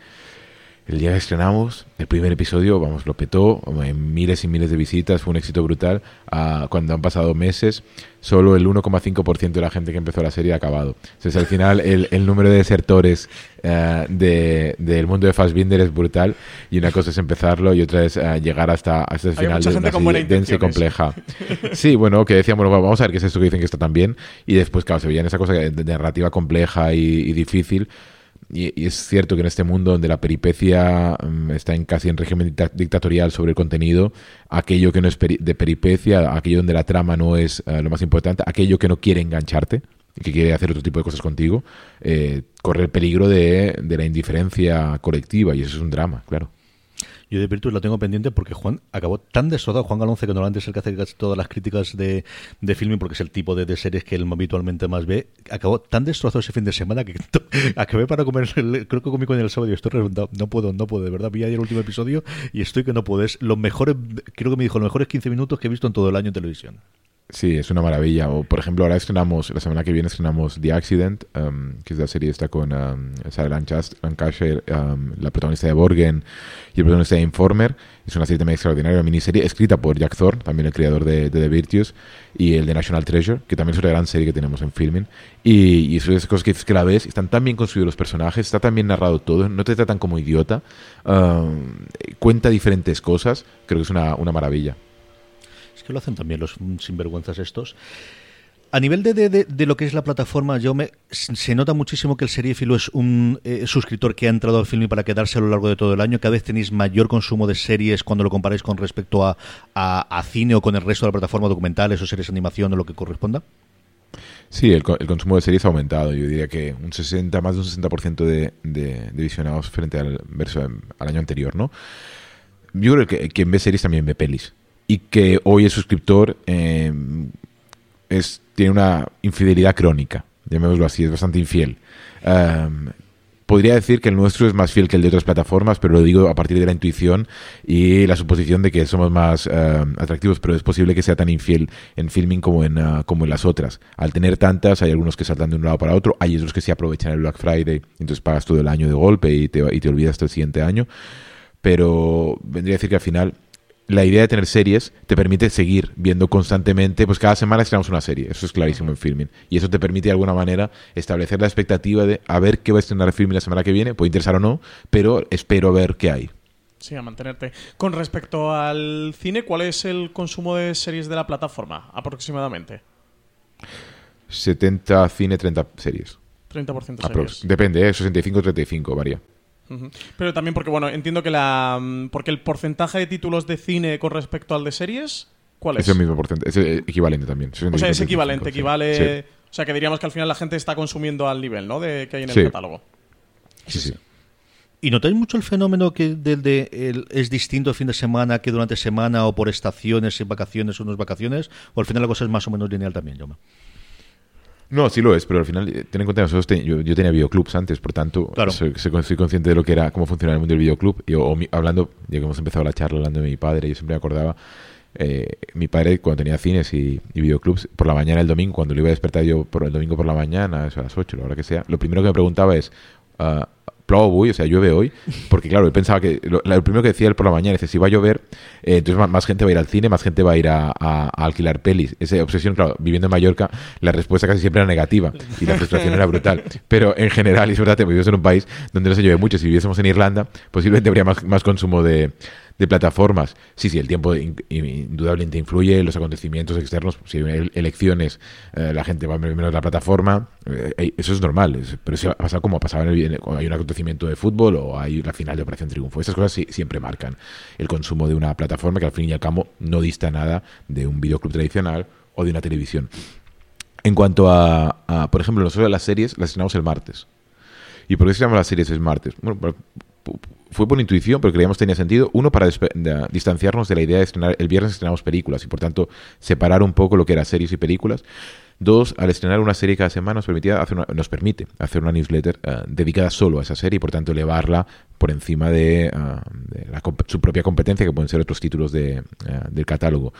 El día que estrenamos, el primer episodio, vamos, lo petó, en miles y miles de visitas, fue un éxito brutal. Ah, cuando han pasado meses, solo el 1,5% de la gente que empezó la serie ha acabado. Entonces, al final, el, el número de desertores uh, del mundo de Fassbinder es brutal. Y una cosa es empezarlo y otra es uh, llegar hasta, hasta el final de una serie densa y compleja. Sí, bueno, que decían, bueno, vamos a ver qué es esto que dicen que está tan bien. Y después, claro, se veían esa cosa de narrativa compleja y, y difícil y, es cierto que en este mundo donde la peripecia mm, está en casi en régimen dictatorial sobre el contenido, aquello que no es de peripecia, aquello donde la trama no es eh, lo más importante, aquello que no quiere engancharte y que quiere hacer otro tipo de cosas contigo, eh, corre el peligro de la indiferencia colectiva y eso es un drama, claro. Yo de Virtus la tengo pendiente porque Juan acabó tan destrozado. Juan Galonce, que normalmente es el que hace casi todas las críticas de, de filming, porque es el tipo de, series que él habitualmente más ve, acabó tan destrozado ese fin de semana que acabé para comer, creo que comí con el sábado y estoy reventado. No puedo, no puedo, de verdad. Vi ayer el último episodio y estoy que no puedo. Es los mejores, creo que me dijo, los mejores 15 minutos que he visto en todo el año en televisión. Sí, es una maravilla. O, por ejemplo, ahora estrenamos, la semana que viene estrenamos The Accident, um, que es la serie esta con um, Sarah Lancashire, um, la protagonista de Borgen y el protagonista de Informer. Es una serie también extraordinaria, una miniserie escrita por Jack Thorne, también el creador de, The Virtues, y el de National Treasure, que también es una gran serie que tenemos en filming. Y, y son esas cosas que, que la ves, están tan bien construidos los personajes, está tan bien narrado todo, no te tratan como idiota, cuenta diferentes cosas, creo que es una, una maravilla que lo hacen también los sinvergüenzas estos. A nivel de, de, de, lo que es la plataforma, yo me, se nota muchísimo que el seriéfilo es un eh, suscriptor que ha entrado al film para quedarse a lo largo de todo el año. Cada vez tenéis mayor consumo de series cuando lo comparáis con respecto a, a, cine o con el resto de la plataforma, documentales o series de animación o lo que corresponda. Sí, el, el, consumo de series ha aumentado. Yo diría que un 60, más de un 60% de, de, visionados frente al, verso, al año anterior, ¿no? Yo creo que quien ve series también ve pelis y que hoy el suscriptor eh, tiene una infidelidad crónica, llamémoslo así, es bastante infiel. podría decir que el nuestro es más fiel que el de otras plataformas, pero lo digo a partir de la intuición y la suposición de que somos más atractivos, pero es posible que sea tan infiel en filming como en, ah, como en las otras. Al tener tantas, hay algunos que saltan de un lado para otro, hay otros que se aprovechan el Black Friday, entonces pagas todo el año de golpe y te, y te olvidas hasta el siguiente año pero vendría a decir que al final la idea de tener series te permite seguir viendo constantemente, pues cada semana estrenamos una serie, eso es clarísimo en filming, y eso te permite de alguna manera establecer la expectativa de a ver qué va a estrenar filming la semana que viene, puede interesar o no, pero espero ver qué hay. Sí, a mantenerte. Con respecto al cine, ¿cuál es el consumo de series de la plataforma aproximadamente? 70 cine, 30 series. 30% Aprox. series. Depende, ¿eh? 65-35, varía. Pero también porque, bueno, entiendo que la. mm, Porque el porcentaje de títulos de cine con respecto al de series, ¿cuál es? Es el mismo porcentaje, es equivalente también. o sea, es 65-35, equivalente, equivale. Sí. O sea, que diríamos que al final la gente está consumiendo al nivel, ¿no? De que hay en el Sí. catálogo. Sí, sí. ¿Y notáis mucho el fenómeno que del de el- es distinto el fin de semana que durante semana o por estaciones, en vacaciones o no es vacaciones? ¿O al final la cosa es más o menos lineal también, Jaume? No, sí lo es, pero al final, eh, ten en cuenta, nosotros te- yo, yo tenía videoclubs antes, por tanto, Claro. soy, consciente de lo que era, cómo funcionaba el mundo del videoclub. Y, o mi- hablando, ya que hemos empezado la charla hablando de mi padre, yo siempre me acordaba, eh, mi padre cuando tenía cines y, y videoclubs, por la mañana el domingo, cuando lo iba a despertar yo por el domingo por la mañana, eso a las 8, la hora que sea, lo primero que me preguntaba es, ah, ¿plou avui? O sea, llueve hoy, porque claro, él pensaba que, lo, primero que decía él por la mañana, dice, si va a llover, eh, entonces más, gente va a ir al cine, más gente va a ir a, alquilar pelis. Esa obsesión, claro, viviendo en Mallorca, la respuesta casi siempre era negativa y la frustración era brutal. Pero en general, y es verdad, te vives en un país donde no se llueve mucho. Si viviésemos en Irlanda, posiblemente habría más, más consumo de, de plataformas. Sí, sí, el tiempo in- in- indudablemente influye, los acontecimientos externos, si hay ele- elecciones, eh, la gente va a ver menos la plataforma, eh, eh, eso es normal, pero eso pasa como pasaba en el, cuando hay un acontecimiento de fútbol o hay la final de Operación Triunfo. Estas cosas sí- siempre marcan el consumo de una plataforma que al fin y al cabo no dista nada de un videoclub tradicional o de una televisión. En cuanto a, por ejemplo, nosotros las series las estrenamos el martes. ¿Y por qué estrenamos las series el martes? Bueno, fue por intuición, pero creíamos tenía sentido. Uno, para distanciarnos de la idea de estrenar. El viernes estrenamos películas y por tanto separar un poco lo que era series y películas. Dos, al estrenar una serie cada semana nos, permitía hacer una- nos permite hacer una newsletter eh, dedicada solo a esa serie y por tanto elevarla por encima de, ah, de la su propia competencia, que pueden ser otros títulos de, ah, del catálogo.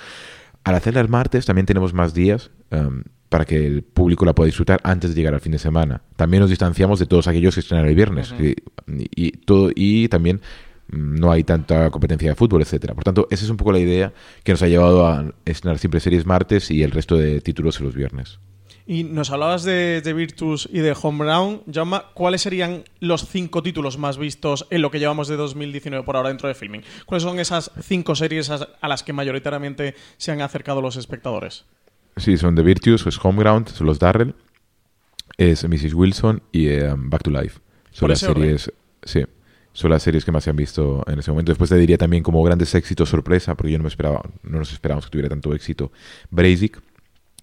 Al hacerla el martes también tenemos más días em, para que el público la pueda disfrutar antes de llegar al fin de semana. También nos distanciamos de todos aquellos que estrenan el viernes y, y todo y también mm, no hay tanta competencia de fútbol, etcétera. Por tanto, esa es un poco la idea que nos ha llevado a estrenar siempre series martes y el resto de títulos los viernes. Y nos hablabas de, de Virtus y de Home Ground. Jaume, ¿cuáles serían los cinco títulos más vistos en lo que llevamos de 2019 por ahora dentro de filming? ¿Cuáles son esas cinco series a a las que mayoritariamente se han acercado los espectadores? Sí, son The Virtues, es Homeground, son los Darrell, es Mrs. Wilson y eh, Back to Life. Son las series, sí, son las series que más se han visto en ese momento. Después te diría también como grandes éxitos sorpresa, porque yo no me esperaba, no nos esperábamos que tuviera tanto éxito. Brazic,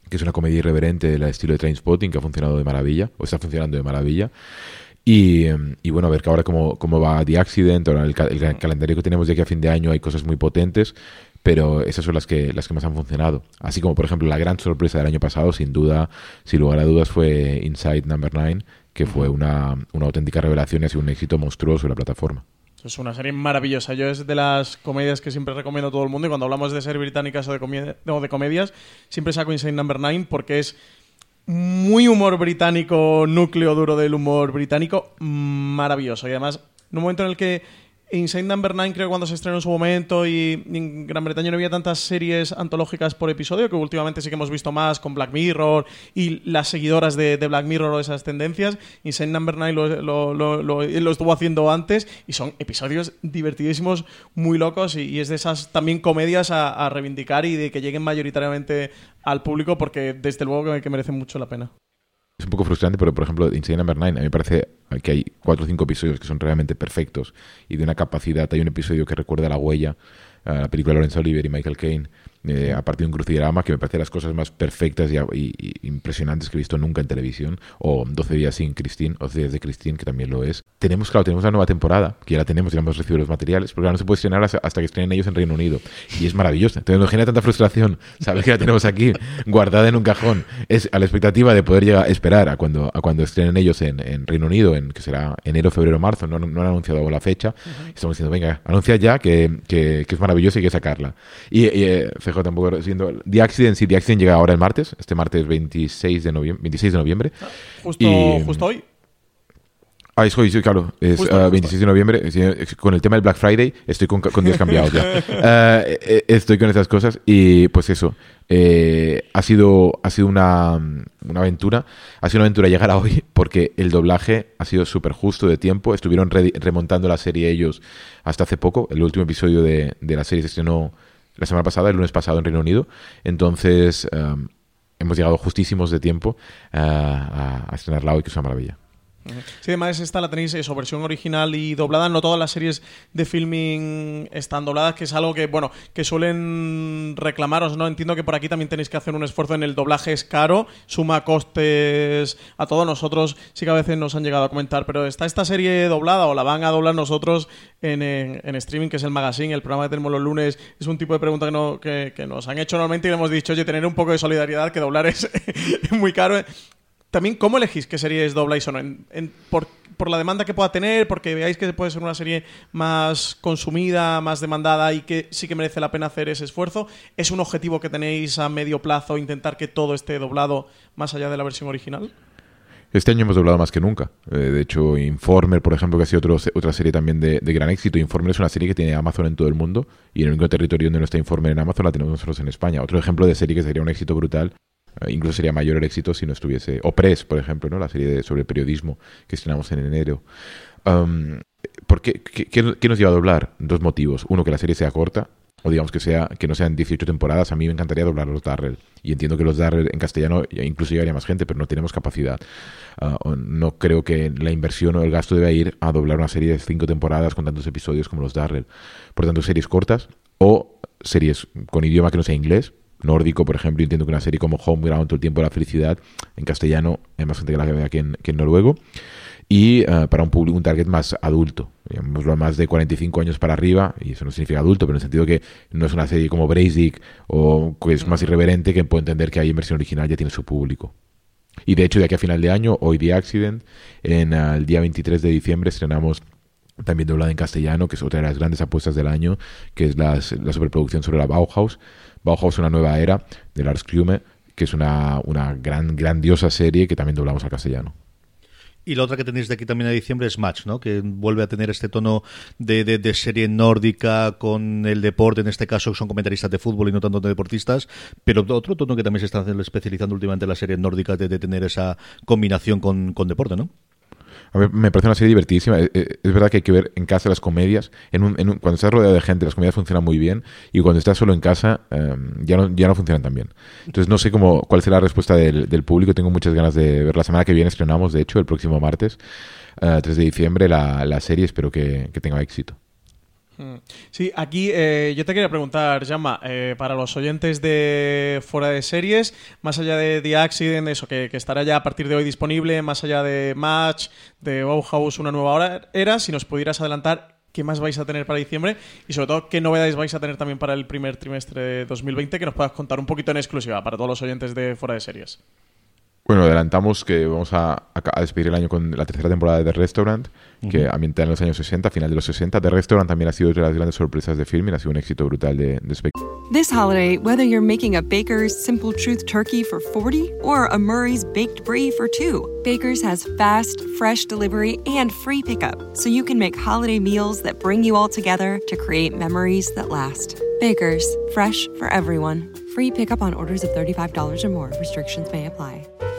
que es una comedia irreverente del estilo de Trainspotting, que ha funcionado de maravilla, o está funcionando de maravilla. Y, em, y bueno, a ver que ahora cómo, cómo va The Accident, ahora el, el ca- calendario que tenemos de aquí a fin de año hay cosas muy potentes, pero esas son las que, las que más han funcionado. Así como, por ejemplo, la gran sorpresa del año pasado, sin duda, sin lugar a dudas, fue Inside Number 9, que fue una, una auténtica revelación y ha sido un éxito monstruoso en la plataforma. Es una serie maravillosa. Yo es de las comedias que siempre recomiendo a todo el mundo. Y cuando hablamos de series británicas o de, comedia- de comedias, siempre saco Insane Number 9 porque es muy humor británico, núcleo duro del humor británico, maravilloso. Y además, en un momento en el que Insane Number 9 creo cuando se estrenó en su momento y en Gran Bretaña no había tantas series antológicas por episodio, que últimamente sí que hemos visto más con Black Mirror y las seguidoras de, Black Mirror o esas tendencias. Insane Number 9 lo, estuvo haciendo antes y son episodios divertidísimos, muy locos y, es de esas también comedias a, reivindicar y de que lleguen mayoritariamente al público porque desde luego que, que merecen mucho la pena. Es un poco frustrante, pero por ejemplo, Insane Number 9, a mí me parece que hay cuatro o cinco episodios que son realmente perfectos y de una capacidad. Hay un episodio que recuerda La Huella, a la película de Lawrence Oliver y Michael Caine, eh, a partir de un crucigrama que me parece las cosas más perfectas y, y- y impresionantes que he visto nunca en televisión. O 12 días sin Christine, o 12 días de Christine, que también lo es. Tenemos, claro, tenemos la nueva temporada, que ya la tenemos, ya hemos recibido los materiales, porque ahora no se puede estrenar hasta, hasta que estrenen ellos en Reino Unido. Y es maravilloso. Entonces nos genera tanta frustración saber que la tenemos aquí, guardada en un cajón. Es a la expectativa de poder llegar, esperar a cuando, a cuando estrenen ellos en, en Reino Unido, en que será enero, febrero, marzo, no, no han anunciado la fecha. Estamos diciendo, venga, anuncia ya que, que, que es maravilloso y hay que sacarla. Y, y, eh, CJ tampoco siendo The Accident, sí, The Accident llega ahora el martes, este martes 26 de noviembre, 26 de noviembre. Justo, Y- justo hoy. Ah, es hoy, sí, claro. Es Justo, ah, justo. 26 de noviembre. Con el tema del Black Friday estoy con, con días cambiados ya. Ah, eh, eh, estoy con esas cosas y pues eso. eh, ha sido, ha sido una, una aventura. Ha sido una aventura llegar a hoy porque el doblaje ha sido súper justo de tiempo. Estuvieron re- remontando la serie ellos hasta hace poco. El último episodio de, de la serie se estrenó la semana pasada, el lunes pasado en Reino Unido. Entonces am, hemos llegado justísimos de tiempo ah, a, a estrenarla hoy, que es una maravilla. Sí, además esta la tenéis eso, versión original y doblada. No todas las series de filming están dobladas, que es algo que, bueno, que suelen reclamaros, ¿no? Entiendo que por aquí también tenéis que hacer un esfuerzo en el doblaje, es caro, suma costes a todos nosotros. Sí que a veces nos han llegado a comentar, pero está esta serie doblada o la van a doblar nosotros en, en- streaming, que es el magazine, el programa que tenemos los lunes. Es un tipo de pregunta que, no- que- que nos han hecho normalmente y le hemos dicho, oye, tener un poco de solidaridad, que doblar es muy caro. También, ¿cómo elegís qué series dobláis o no? Por, la demanda que pueda tener, porque veáis que puede ser una serie más consumida, más demandada y que sí que merece la pena hacer ese esfuerzo. ¿Es un objetivo que tenéis a medio plazo intentar que todo esté doblado más allá de la versión original? Este año hemos doblado más que nunca. Eh, de hecho, Informer, por ejemplo, que ha sido otra serie también de, de gran éxito. Informer es una serie que tiene Amazon en todo el mundo y en el único territorio donde no está Informer en Amazon la tenemos nosotros en España. Otro ejemplo de serie que sería un éxito brutal. Eh, incluso sería mayor el éxito si no estuviese. O Press, por ejemplo, ¿no? la serie sobre periodismo que estrenamos en enero. ¿por qué, qué, nos lleva a doblar? Dos motivos. Uno, que la serie sea corta, o digamos que sea que no sean 18 temporadas. A mí me encantaría doblar los Darrell. Y entiendo que los Darrell en castellano e incluso llegaría más gente, pero no tenemos capacidad. O no creo que la inversión o el gasto deba ir a doblar una serie de cinco temporadas con tantos episodios como los Darrell. Por tanto, series cortas o series con idioma que no sea inglés. Nórdico, por ejemplo, entiendo que una serie como Homeground, todo el tiempo de la felicidad, en castellano hay más gente que la que en, que en noruego. Y eh, para un público, un target más adulto, digámoslo más de 45 años para arriba, y eso no significa adulto, pero en el sentido que no es una serie como Basic o que es más irreverente, que puedo entender que ahí en versión original ya tiene su público. Y de hecho, de aquí a final de año, hoy The Accident, en eh, el día 23 de diciembre estrenamos también doblada en castellano, que es otra de las grandes apuestas del año, que es la, la superproducción sobre la Bauhaus. Bauhaus, una nueva era, de Lars Klume, que es una, una gran, grandiosa serie que también doblamos al castellano. Y la otra que tenéis de aquí también a diciembre es Match, ¿no? Que vuelve a tener este tono de, de, de serie nórdica con el deporte, en este caso son comentaristas de fútbol y no tanto de deportistas, pero otro tono que también se está especializando últimamente en las series nórdicas de, de tener esa combinación con, con deporte, ¿no? A mí me parece una serie divertidísima. Eh, eh, Es verdad que hay que ver en casa las comedias. En un- en un- cuando estás rodeado de gente, las comedias funcionan muy bien. Y cuando estás solo en casa, eh, ya, no, ya no funcionan tan bien. Entonces, no sé cómo, cuál será la respuesta del, del público. Tengo muchas ganas de ver. La semana que viene estrenamos, de hecho, el próximo martes, eh, 3 de diciembre, la, la serie. Espero que tenga éxito. Sí, aquí eh, yo te quería preguntar, Llama, eh, para los oyentes de fuera de series, más allá de The Accident, eso que, estará ya a partir de hoy disponible, más allá de Match, de Bauhaus, una nueva era, si nos pudieras adelantar qué más vais a tener para diciembre y sobre todo qué novedades vais a tener también para el primer trimestre de 2020 que nos puedas contar un poquito en exclusiva para todos los oyentes de fuera de series. Bueno, adelantamos que vamos a, a- a despedir el año con la tercera temporada de The Restaurant, que ambienta en los años 60, final de los 60. The Restaurant también ha sido otra de las grandes sorpresas de filming, ha sido un éxito brutal de, de. This holiday, whether you're making a Baker's Simple Truth turkey for 40 or a Murray's Baked Brie for two, Baker's has fast, fresh delivery and free pickup, so you can make holiday meals that bring you all together to create memories that last. Baker's, fresh for everyone. Free pickup on orders of $35 or more. Restrictions may apply.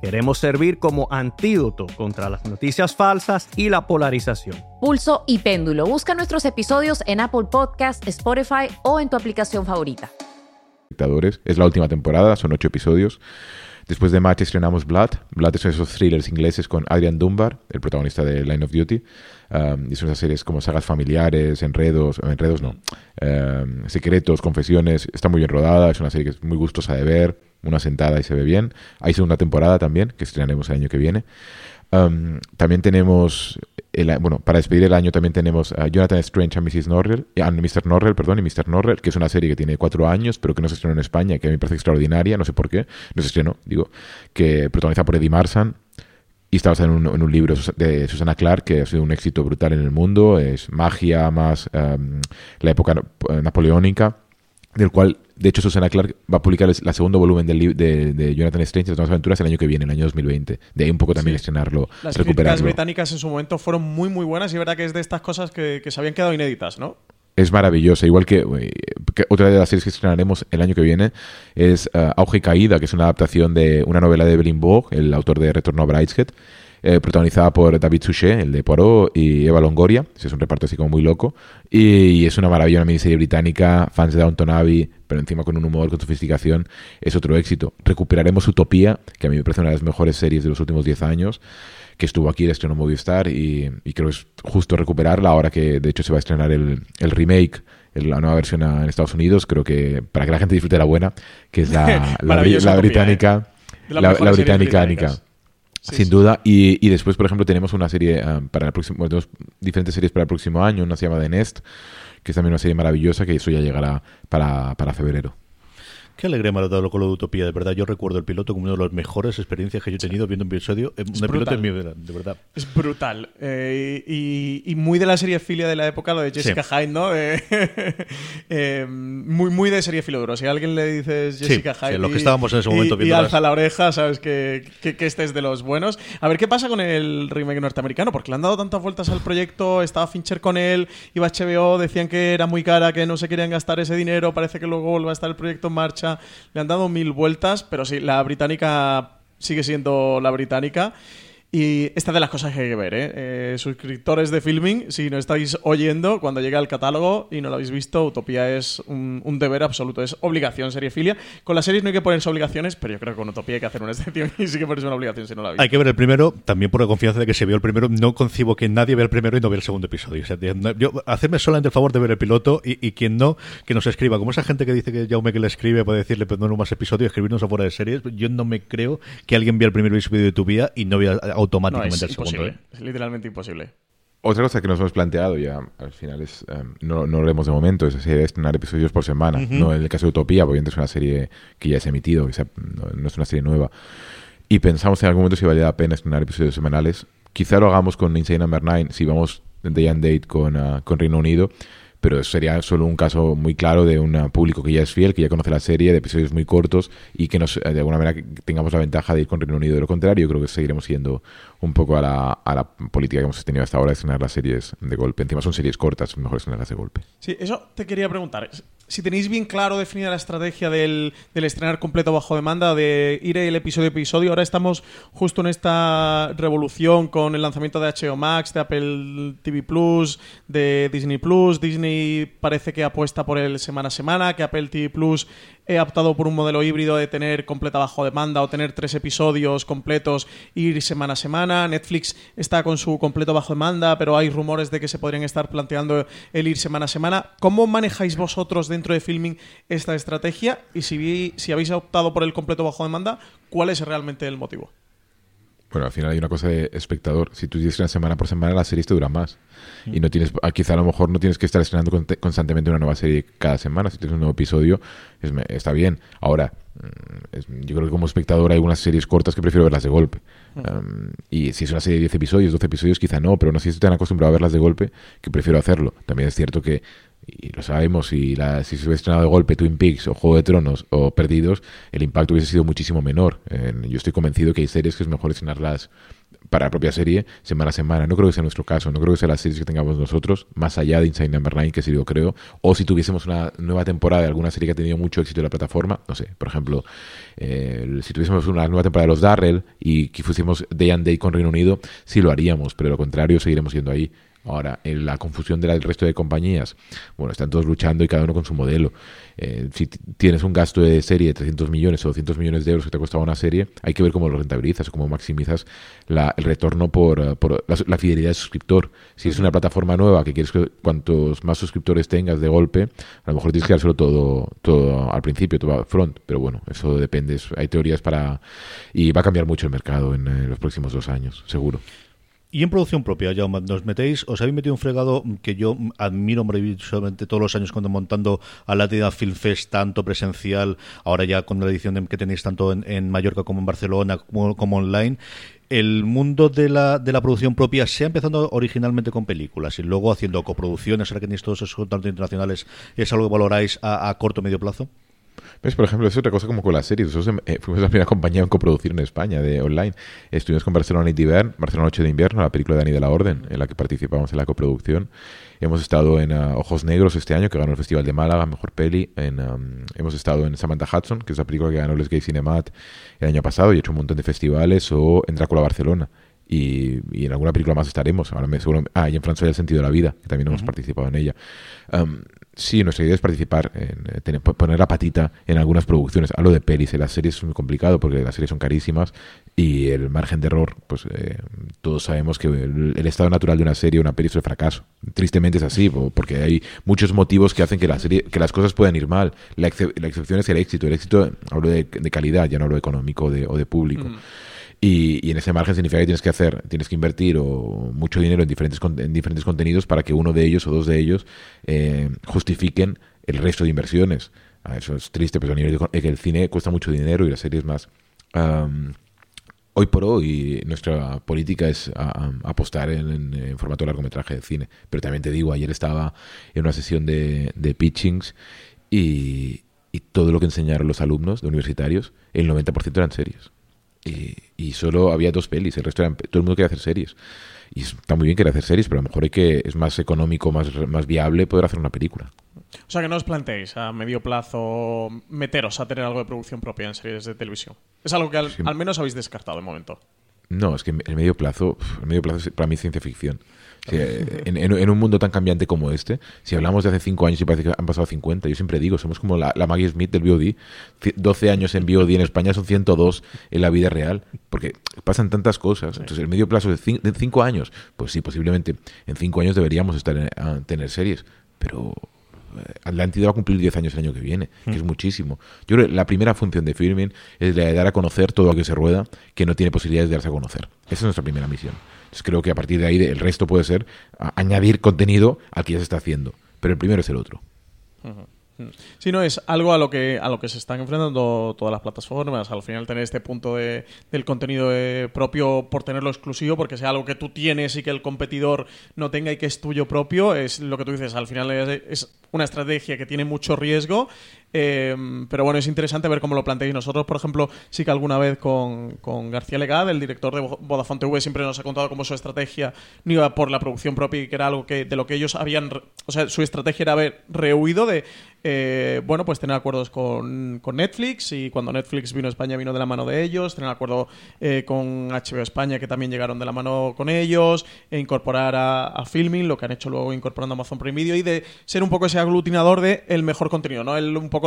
Queremos servir como antídoto contra las noticias falsas y la polarización. Pulso y péndulo. Busca nuestros episodios en Apple Podcast, Spotify o en tu aplicación favorita. espectadores. Es la última temporada, son ocho episodios. Después de Match estrenamos Blood. Blood son esos thrillers ingleses con Adrian Dunbar, el protagonista de Line of Duty. Um, y son esas series como sagas familiares, enredos, enredos no, um, secretos, confesiones. Está muy bien rodada, es una serie que es muy gustosa de ver, una sentada y se ve bien. Hay segunda temporada también, que estrenaremos el año que viene. Um, también tenemos bueno, para despedir el año también tenemos a Jonathan Strange and Mrs. Norrell, a Mr. Norrell, perdón, y Mr. Norrell, que es una serie que tiene cuatro años, pero que no se estrenó en España, que a mí me parece extraordinaria, no sé por qué, no se estrenó, digo, que protagoniza por Eddie Marsan, y está basada en un, libro de Susana Clark que ha sido un éxito brutal en el mundo. Es magia más em, la época napoleónica, del cual, de hecho, Susana Clark va a publicar el segundo volumen del de, de Jonathan Strange, Las nuevas aventuras, el año que viene, el año 2020. De ahí un poco también estrenarlo, Las críticas británicas en su momento fueron muy, muy buenas y es verdad que es de estas cosas que, que se habían quedado inéditas, ¿no? es maravillosa. Igual que, otra de las series que estrenaremos el año que viene es uh, Auge y Caída, que es una adaptación de una novela de Evelyn Waugh, el autor de Retorno a Brideshead, eh, protagonizada por David Suchet, el de Poirot, y Eva Longoria. Es un reparto así como muy loco. Y, es una maravilla, una miniserie británica, fans de Downton Abbey, pero encima con un humor, con sofisticación. Es otro éxito. Recuperaremos Utopía, que a mí me parece una de las mejores series de los últimos 10 años que estuvo aquí de estreno Movistar y, y creo que es justo recuperarla ahora que de hecho se va a estrenar el, el remake la nueva versión en Estados Unidos, creo que para que la gente disfrute la buena, que es la, la, británica, ¿eh? la, británica, sin duda. Y, y, después, por ejemplo, tenemos una serie ah, para el próximo, bueno, diferentes series para el próximo año, una se llama The Nest, que es también una serie maravillosa, que eso ya llegará para, para febrero. Qué alegría me ha dado con lo de Utopía, de verdad. Yo recuerdo el piloto como una de las mejores experiencias que yo he tenido viendo un episodio. Eh, un piloto en mi vida, de verdad. Es brutal. Eh, y, muy de la serie filia de la época, lo de Jessica Hyde, ¿no? Eh, muy, muy de serie filo duro. Si a alguien le dices Jessica Hyde. Sí, lo que estábamos en ese momento y, y alza la oreja, sabes que, que, este es de los buenos. A ver qué pasa con el remake norteamericano, porque le han dado tantas vueltas al proyecto. Estaba Fincher con él, iba HBO, decían que era muy cara, que no se querían gastar ese dinero. Parece que luego va a estar el proyecto en marcha le han dado mil vueltas, pero sí, la británica sigue siendo la británica. Y esta de las cosas que hay que ver, ¿eh? ¿eh? Suscriptores de Filming, si no estáis oyendo, cuando llegue al catálogo y no lo habéis visto, Utopía es un, deber absoluto, es obligación filia Con las series no hay que ponerse obligaciones, pero yo creo que con Utopía hay que hacer una excepción y sí que ponerse una obligación si no la habéis Hay que ver el primero, también por la confianza de que se vio el primero. No concibo que nadie vea el primero y no vea el segundo episodio. Yo, hacerme solamente el favor de ver el piloto y, quien no, que nos escriba. Como esa gente que dice que Jaume que le escribe puede decirle, pero no más episodios, escribirnos afuera de series, yo no me creo que alguien vea el primer episodio de Utopía y no vea automáticamente el ¿eh? Es literalmente imposible. Otra cosa que nos hemos planteado ya, al final es, em, no, no lo vemos de momento, es estrenar episodios por semana. No en el caso de Utopía, obviamente es una serie que ya se ha emitido, no, es una serie nueva. Y pensamos en algún momento si valía la pena estrenar episodios semanales. Quizá lo hagamos con Insane Number 9, si vamos day and date con, uh, con Reino Unido pero sería solo un caso muy claro de un público que ya es fiel, que ya conoce la serie, de episodios muy cortos y que nos, de alguna manera tengamos la ventaja de ir con Reino Unido. De lo contrario, creo que seguiremos siendo un poco a la, a la política que hemos tenido hasta ahora de estrenar las series de golpe. Encima son series cortas, mejor estrenarlas de golpe. Sí, eso te quería preguntar. Si tenéis bien claro definida la estrategia del, del estrenar completo bajo demanda, de ir el episodio a episodio, ahora estamos justo en esta revolución con el lanzamiento de HBO Max, de Apple TV Plus, de Disney Plus. Disney parece que apuesta por el semana a semana, que Apple TV Plus he optado por un modelo híbrido de tener completa bajo demanda o tener tres episodios completos e ir semana a semana. Netflix está con su completo bajo demanda, pero hay rumores de que se podrían estar planteando el ir semana a semana. ¿Cómo manejáis vosotros dentro de Filming esta estrategia? Y si, si habéis optado por el completo bajo demanda, ¿cuál es realmente el motivo? Bueno, al final hay una cosa de espectador. Si tú dices una semana por semana, la serie te dura más. Y no tienes, ah, quizá a lo mejor no tienes que estar estrenando constantemente una nueva serie cada semana. Si tienes un nuevo episodio, está bien. Ahora, mm, yo creo que como espectador hay algunas series cortas que prefiero verlas de golpe. y si es una serie de 10 episodios, 12 episodios, quizá no, pero no sé si estoy tan acostumbrado a verlas de golpe que prefiero hacerlo. También es cierto que y lo sabemos, si, la, si se hubiese estrenado de golpe Twin Peaks o Juego de Tronos o Perdidos, el impacto hubiese sido muchísimo menor. yo estoy convencido que hay series que es mejor estrenarlas para la propia serie semana a semana. No creo que sea nuestro caso, no creo que sea las series que tengamos nosotros, más allá de Inside Number 9, que sí lo creo, o si tuviésemos una nueva temporada de alguna serie que ha tenido mucho éxito en la plataforma, no sé, por ejemplo, eh, si tuviésemos una nueva temporada de los Darrell y que fuésemos day and day con Reino Unido, sí lo haríamos, pero lo contrario, seguiremos yendo ahí. Ahora, en la confusión del resto de compañías, bueno, están todos luchando y cada uno con su modelo. Eh, si tienes un gasto de serie de 300 millones o 200 millones de euros que te ha costado una serie, hay que ver cómo lo rentabilizas, cómo maximizas el retorno por, eh, la, fidelidad del suscriptor. Si es una plataforma nueva que quieres que cuantos más suscriptores tengas de golpe, a lo mejor tienes que dárselo todo, todo al principio, todo front. Pero bueno, eso depende. Hay teorías para... Y va a cambiar mucho el mercado en, en los próximos dos años, seguro. Y en producción propia, ya nos metéis, os habéis metido un fregado que yo admiro maravillosamente todos los años cuando montando a la Film Fest, tanto presencial, ahora ya con la edición que tenéis tanto en, Mallorca como en Barcelona, como, online el mundo de la, de la producción propia se ha empezado originalmente con películas y luego haciendo coproducciones, ahora que tenéis todos esos contratos internacionales, ¿es algo que valoráis a, a corto o medio plazo? ¿Ves? Por ejemplo, es otra cosa como con las series. Nosotros eh, fuimos la primera compañía en coproducir en España de online. Estuvimos con Barcelona Night Invern, Barcelona Noche de Invierno, la película de Dani de la Orden, en la que participamos en la coproducción. Hemos estado en uh, Ojos Negros este año, que ganó el Festival de Málaga, Mejor Peli. En, um, hemos estado en Samantha Hudson, que es la película que ganó el Gay Cinemat el año pasado y he hecho un montón de festivales, o en Drácula Barcelona. Y, y, en alguna película más estaremos. Ahora me seguro, ah, y en Francia el sentido de la vida, que también hemos participado en ella. Um, Sí, nuestra idea es participar, en, eh, tener, poner la patita en algunas producciones. Hablo de pelis, en las series es muy complicado porque las series son carísimas y el margen de error, pues eh, todos sabemos que el, estado natural de una serie, una peli es el fracaso. Tristemente es así, porque hay muchos motivos que hacen que, la serie, que las cosas puedan ir mal. La, excepción es el éxito. El éxito, hablo de, calidad, ya no hablo económico o de público. Y, en ese margen significa que tienes que hacer, tienes que invertir o mucho dinero en diferentes, en diferentes contenidos para que uno de ellos o dos de ellos eh, justifiquen el resto de inversiones. Ah, eso es triste, pero a nivel de, que el cine cuesta mucho dinero y las series más. hoy por hoy nuestra política es apostar en, formato de largometraje de cine. Pero también te digo, ayer estaba en una sesión de, de pitchings y, y todo lo que enseñaron los alumnos de universitarios, el 90% eran series y, solo había dos pelis, el resto eran, todo el mundo quería hacer series. Y está muy bien querer hacer series, pero a lo mejor hay que, es más económico, más, más viable poder hacer una película. O sea que no os planteéis a medio plazo meteros a tener algo de producción propia en series de televisión. Es algo que al, menos habéis descartado de momento. No, es que el medio plazo, el medio plazo es para mí ciencia ficción. En, un mundo tan cambiante como este, si hablamos de hace 5 años y parece que han pasado 50, yo siempre digo, somos como la, Maggie Smith del VOD. 12 años en VOD en España son 102 en la vida real, porque pasan tantas cosas. Entonces, el medio plazo de 5 años, pues sí, posiblemente en 5 años deberíamos estar en, a tener series, pero eh, Atlántida va a cumplir 10 años el año que viene, que es mm. muchísimo. Yo creo que la primera función de Filming es la de dar a conocer todo lo que se rueda, que no tiene posibilidades de darse a conocer. Esa es nuestra primera misión. Entonces creo que a partir de ahí el resto puede ser añadir contenido al que ya se está haciendo. Pero el primero es el otro. Si no, es algo a lo que a lo que se están enfrentando todas las plataformas. Al final tener este punto de, del contenido eh, propio por tenerlo exclusivo, porque sea algo que tú tienes y que el competidor no tenga y que es tuyo propio, es lo que tú dices. Al final es una estrategia que tiene mucho riesgo Em, pero bueno, es interesante ver cómo lo planteáis. Nosotros, por ejemplo, sí que alguna vez con, con García Legad, el director de Vodafone TV, siempre nos ha contado cómo su estrategia no iba por la producción propia y que era algo que de lo que ellos habían. O sea, su estrategia era haber rehuido de, eh, bueno, pues tener acuerdos con, con, Netflix y cuando Netflix vino a España vino de la mano de ellos, tener acuerdo eh, con HBO España que también llegaron de la mano con ellos, e incorporar a, a, Filming, lo que han hecho luego incorporando Amazon Prime Video y de ser un poco ese aglutinador de el mejor contenido, ¿no?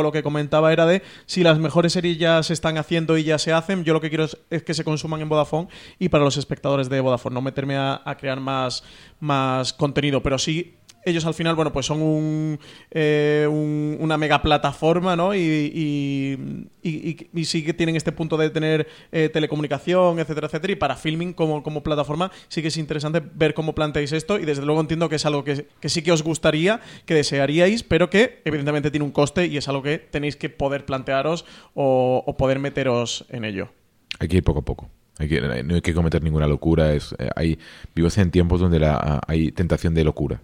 Lo que comentaba era de si las mejores series ya se están haciendo y ya se hacen, yo lo que quiero es, que se consuman en Vodafone y para los espectadores de Vodafone, no meterme a, a crear más, más contenido, pero sí ellos al final, bueno, pues son un, eh, una mega plataforma, ¿no? Y, sí que tienen este punto de tener eh, telecomunicación, etcétera, etcétera. Y para filming como, como plataforma sí que es interesante ver cómo planteáis esto y desde luego entiendo que es algo que, sí que os gustaría, que desearíais, pero que evidentemente tiene un coste y es algo que tenéis que poder plantearos o, poder meteros en ello. Hay que ir poco a poco. Que, no hay que cometer ninguna locura. Es, eh, hay, vivimos en tiempos donde la, hay tentación de locura.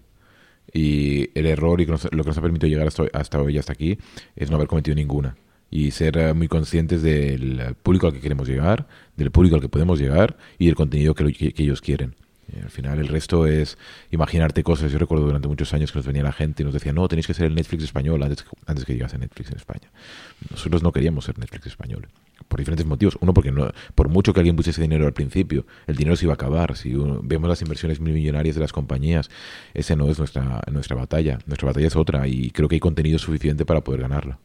Y el error y lo que nos ha permitido llegar hasta, hasta hoy, hasta aquí, es no haber cometido ninguna. Y ser eh, muy conscientes del público al que queremos llegar, del público al que podemos llegar y del contenido que, que ellos quieren. Y al final el resto es imaginarte cosas. Yo recuerdo durante muchos años que nos venía la gente y nos decía, no, tenéis que ser el Netflix español antes, antes que llegase Netflix en España. Nosotros no queríamos ser Netflix español por diferentes motivos. Uno, porque no, por mucho que alguien pusiese dinero al principio, el dinero se iba a acabar. Si vemos las inversiones millonarias de las compañías, esa no es nuestra, nuestra batalla. Nuestra batalla es otra y creo que hay contenido suficiente para poder ganarla.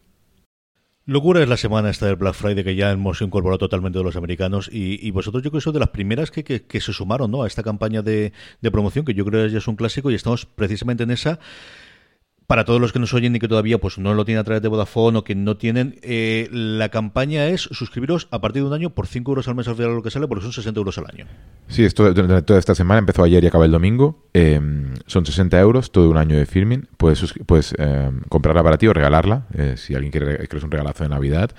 Locura es la semana esta del Black Friday que ya hemos incorporado totalmente de los americanos y, vosotros yo creo que sois de las primeras que, que, se sumaron ¿no? a esta campaña de, de promoción que yo creo que ya es un clásico y estamos precisamente en esa para todos los que nos oyen y que todavía pues no lo tienen a través de Vodafone o que no tienen, eh, la campaña es suscribiros a partir de un año por 5 euros al mes al final lo que sale, porque son 60 euros al año. Sí, esto durante toda esta semana empezó ayer y acaba el domingo. Eh, son 60 euros todo un año de filming. Puedes, puedes eh, comprarla para ti o regalarla. eh, si alguien quiere que es un regalazo de Navidad,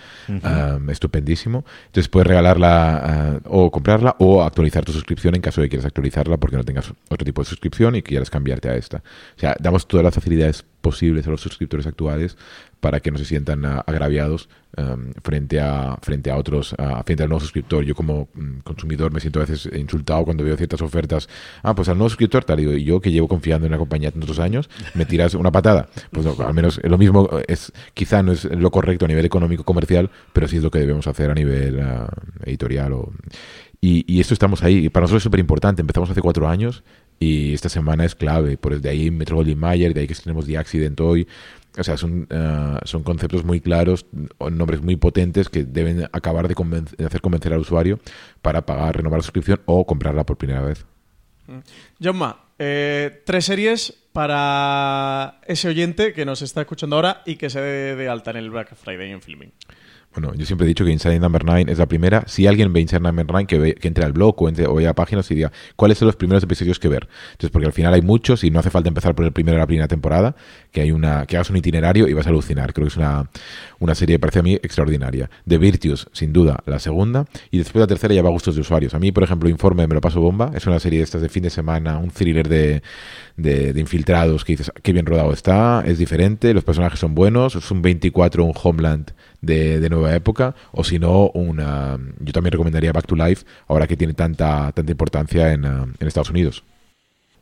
estupendísimo. Entonces puedes regalarla o comprarla o actualizar tu suscripción en caso de que quieras actualizarla porque no tengas otro tipo de suscripción y quieras cambiarte a esta. O sea, damos todas las facilidades posibles a los suscriptores actuales para que no se sientan ah, agraviados em, frente a frente a otros ah, frente al nuevo suscriptor yo como mm, consumidor me siento a veces insultado cuando veo ciertas ofertas ah pues al nuevo suscriptor tal y yo que llevo confiando en una compañía tantos años me tiras una patada pues no, al menos lo mismo es quizá no es lo correcto a nivel económico comercial pero sí es lo que debemos hacer a nivel ah, editorial o y, y esto estamos ahí. Para nosotros es súper importante. Empezamos hace cuatro años y esta semana es clave. Por de ahí Metro Goldwyn Mayer, de ahí que tenemos The Accident hoy. O sea, son, eh, son conceptos muy claros, nombres muy potentes que deben acabar de, hacer convencer al usuario para pagar, renovar la suscripción o comprarla por primera vez. Jomma, eh, tres series para ese oyente que nos está escuchando ahora y que se dé de alta en el Black Friday en Filming. Bueno, yo siempre he dicho que Inside Number 9 es la primera. Si alguien ve Inside Number 9, que, ve- que entre al blog o, entre, o vaya a páginas y diga cuáles son los primeros episodios que ver. Entonces, porque al final hay muchos y no hace falta empezar por el primero de la primera temporada, que hay una que hagas un itinerario y vas a alucinar. Creo que es una, una serie, parece a mí, extraordinaria. The Virtues, sin duda, la segunda. Y después la tercera ya va a gustos de usuarios. A mí, por ejemplo, Informe me lo paso bomba. Es una serie de estas de fin de semana, un thriller de, de, infiltrados que dices, qué bien rodado está, es diferente, los personajes son buenos, es un 24, un Homeland de, nueva época, o si no, una, yo también recomendaría Back to Life, ahora que tiene tanta, tanta importancia en, ah, en Estados Unidos.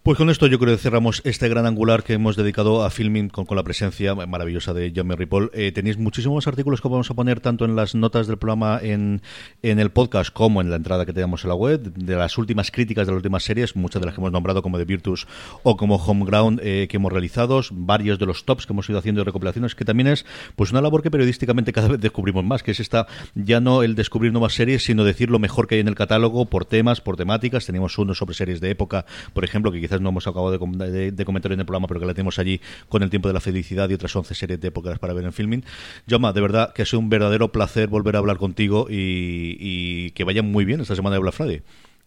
Pues con esto yo creo que cerramos este gran angular que hemos dedicado a filming con, la presencia maravillosa de John Ripoll. Eh, tenéis muchísimos artículos que vamos a poner tanto en las notas del programa en, en el podcast como en la entrada que tenemos en la web, de las últimas críticas de las últimas series, muchas de las que hemos nombrado como The Virtus o como Homeground eh, que hemos realizado, varios de los tops que hemos ido haciendo y recopilaciones, que también es pues una labor que periodísticamente cada vez descubrimos más, que es esta ya no el descubrir nuevas series, sino decir lo mejor que hay en el catálogo por temas, por temáticas. Teníamos uno sobre series de época, por ejemplo, que quizás no hemos acabado de, de- comentar en el programa, pero que la tenemos allí con el tiempo de la felicidad y otras 11 series de épocas para ver en filming. Joma, de verdad que ha sido un verdadero placer volver a hablar contigo y, que vaya muy bien esta semana de Black Friday.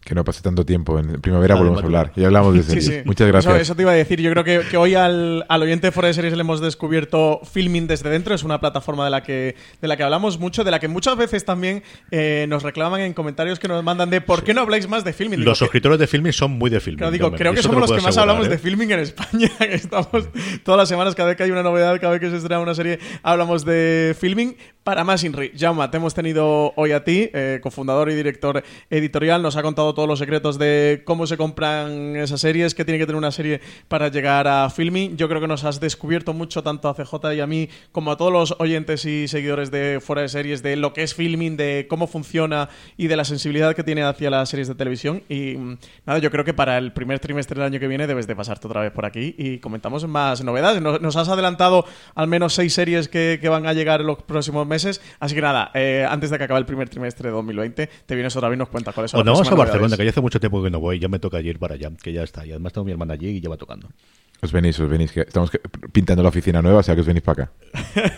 Que no pase tanto tiempo. En primavera volvemos a hablar. Y hablamos de Sí, series. sí. Muchas gracias. Eso, eso te iba a decir. Yo creo que, que hoy al, al oyente de Fuera de Series le hemos descubierto Filming desde dentro. Es una plataforma de la que, de la que hablamos mucho, de la que muchas veces también eh, nos reclaman en comentarios que nos mandan de ¿por qué no habláis más de filming? Digo, Los que- suscriptores de filming son muy de filming. Claro, digo, Jaume, creo que somos lo los que más hablamos ¿eh? de filming en España. que Estamos todas las semanas, cada vez que hay una novedad, cada vez que se estrena una serie, hablamos de filming. Para más, Inri, Jaume, te hemos tenido hoy a ti, eh, cofundador y director editorial. Nos ha contado todos los secretos de cómo se compran esas series, qué tiene que tener una serie para llegar a filming. Yo creo que nos has descubierto mucho, tanto a CJ y a mí, como a todos los oyentes y seguidores de Fuera de Series, de lo que es filming, de cómo funciona y de la sensibilidad que tiene hacia las series de televisión. Y mm, nada, yo creo que para el primer trimestre del año que viene debes de pasarte otra vez por aquí y comentamos más novedades. Nos, nos has adelantado al menos seis series que, que van a llegar en los próximos meses. Así que nada, eh, antes de que acabe el primer trimestre de 2020, te vienes otra vez y nos cuentas cuáles son O las vamos a próximas Barcelona, novedades. que ya hace mucho tiempo que no voy, ya me toca ir para allá, que ya está. Y además tengo a mi hermana allí y ya va tocando. Os venís, os venís. Que estamos pintando la oficina nueva, o sea que os venís para acá.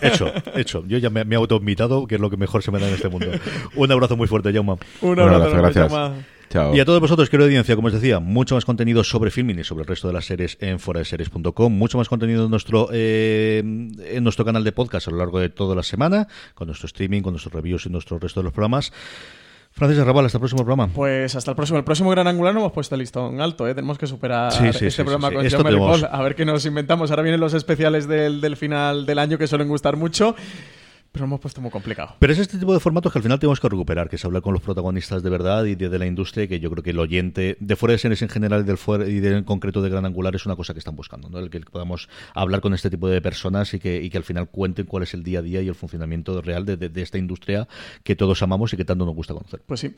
Hecho, hecho. Yo ya me, me he autoinvitado, que es lo que mejor se me da en este mundo. Un abrazo muy fuerte, Jaume. Un Un abrazo, abrazo, enorme, gracias. Chao. Y a todos vosotros, querido audiencia, como os decía, mucho más contenido sobre filming y sobre el resto de las series en foradeseries.com, mucho más contenido en nuestro, eh, en nuestro canal de podcast a lo largo de toda la semana, con nuestro streaming, con nuestros reviews y nuestro resto de los programas. Francis Arrabal, hasta el próximo programa. Pues hasta el próximo. El próximo Gran Angular no hemos puesto el listón alto, ¿eh? Tenemos que superar Sí, sí, este sí, programa con Ripoll. A ver qué nos inventamos. Ahora vienen los especiales del, del final del año que suelen gustar mucho, pero lo hemos puesto muy complicado. Pero es este tipo de formatos que al final tenemos que recuperar, que es hablar con los protagonistas de verdad y de, de la industria, que yo creo que el oyente de fuera de series en general y del fuera, y del en concreto de Gran Angular es una cosa que están buscando, ¿no? El que podamos hablar con este tipo de personas y que, y que al final cuenten cuál es el día a día y el funcionamiento real de, de- de esta industria que todos amamos y que tanto nos gusta conocer. Pues sí.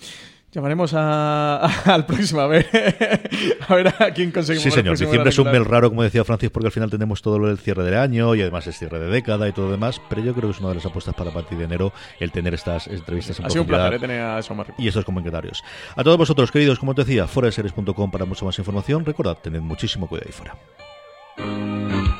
Llamaremos a- al próximo a ver, a ver a quién conseguimos. Sí, el señor. Diciembre es un mes raro, como decía Francis, porque al final tenemos todo lo del cierre del año y además es cierre de década y todo lo demás. Pero yo creo que es una de las apuestas para a partir de enero el tener estas entrevistas en Ha sido un placer eh, tener a Ripoll. y estos comentarios. A todos vosotros, queridos, como te decía, foraseries.com para mucha más información. Recordad, tened muchísimo cuidado ahí fuera.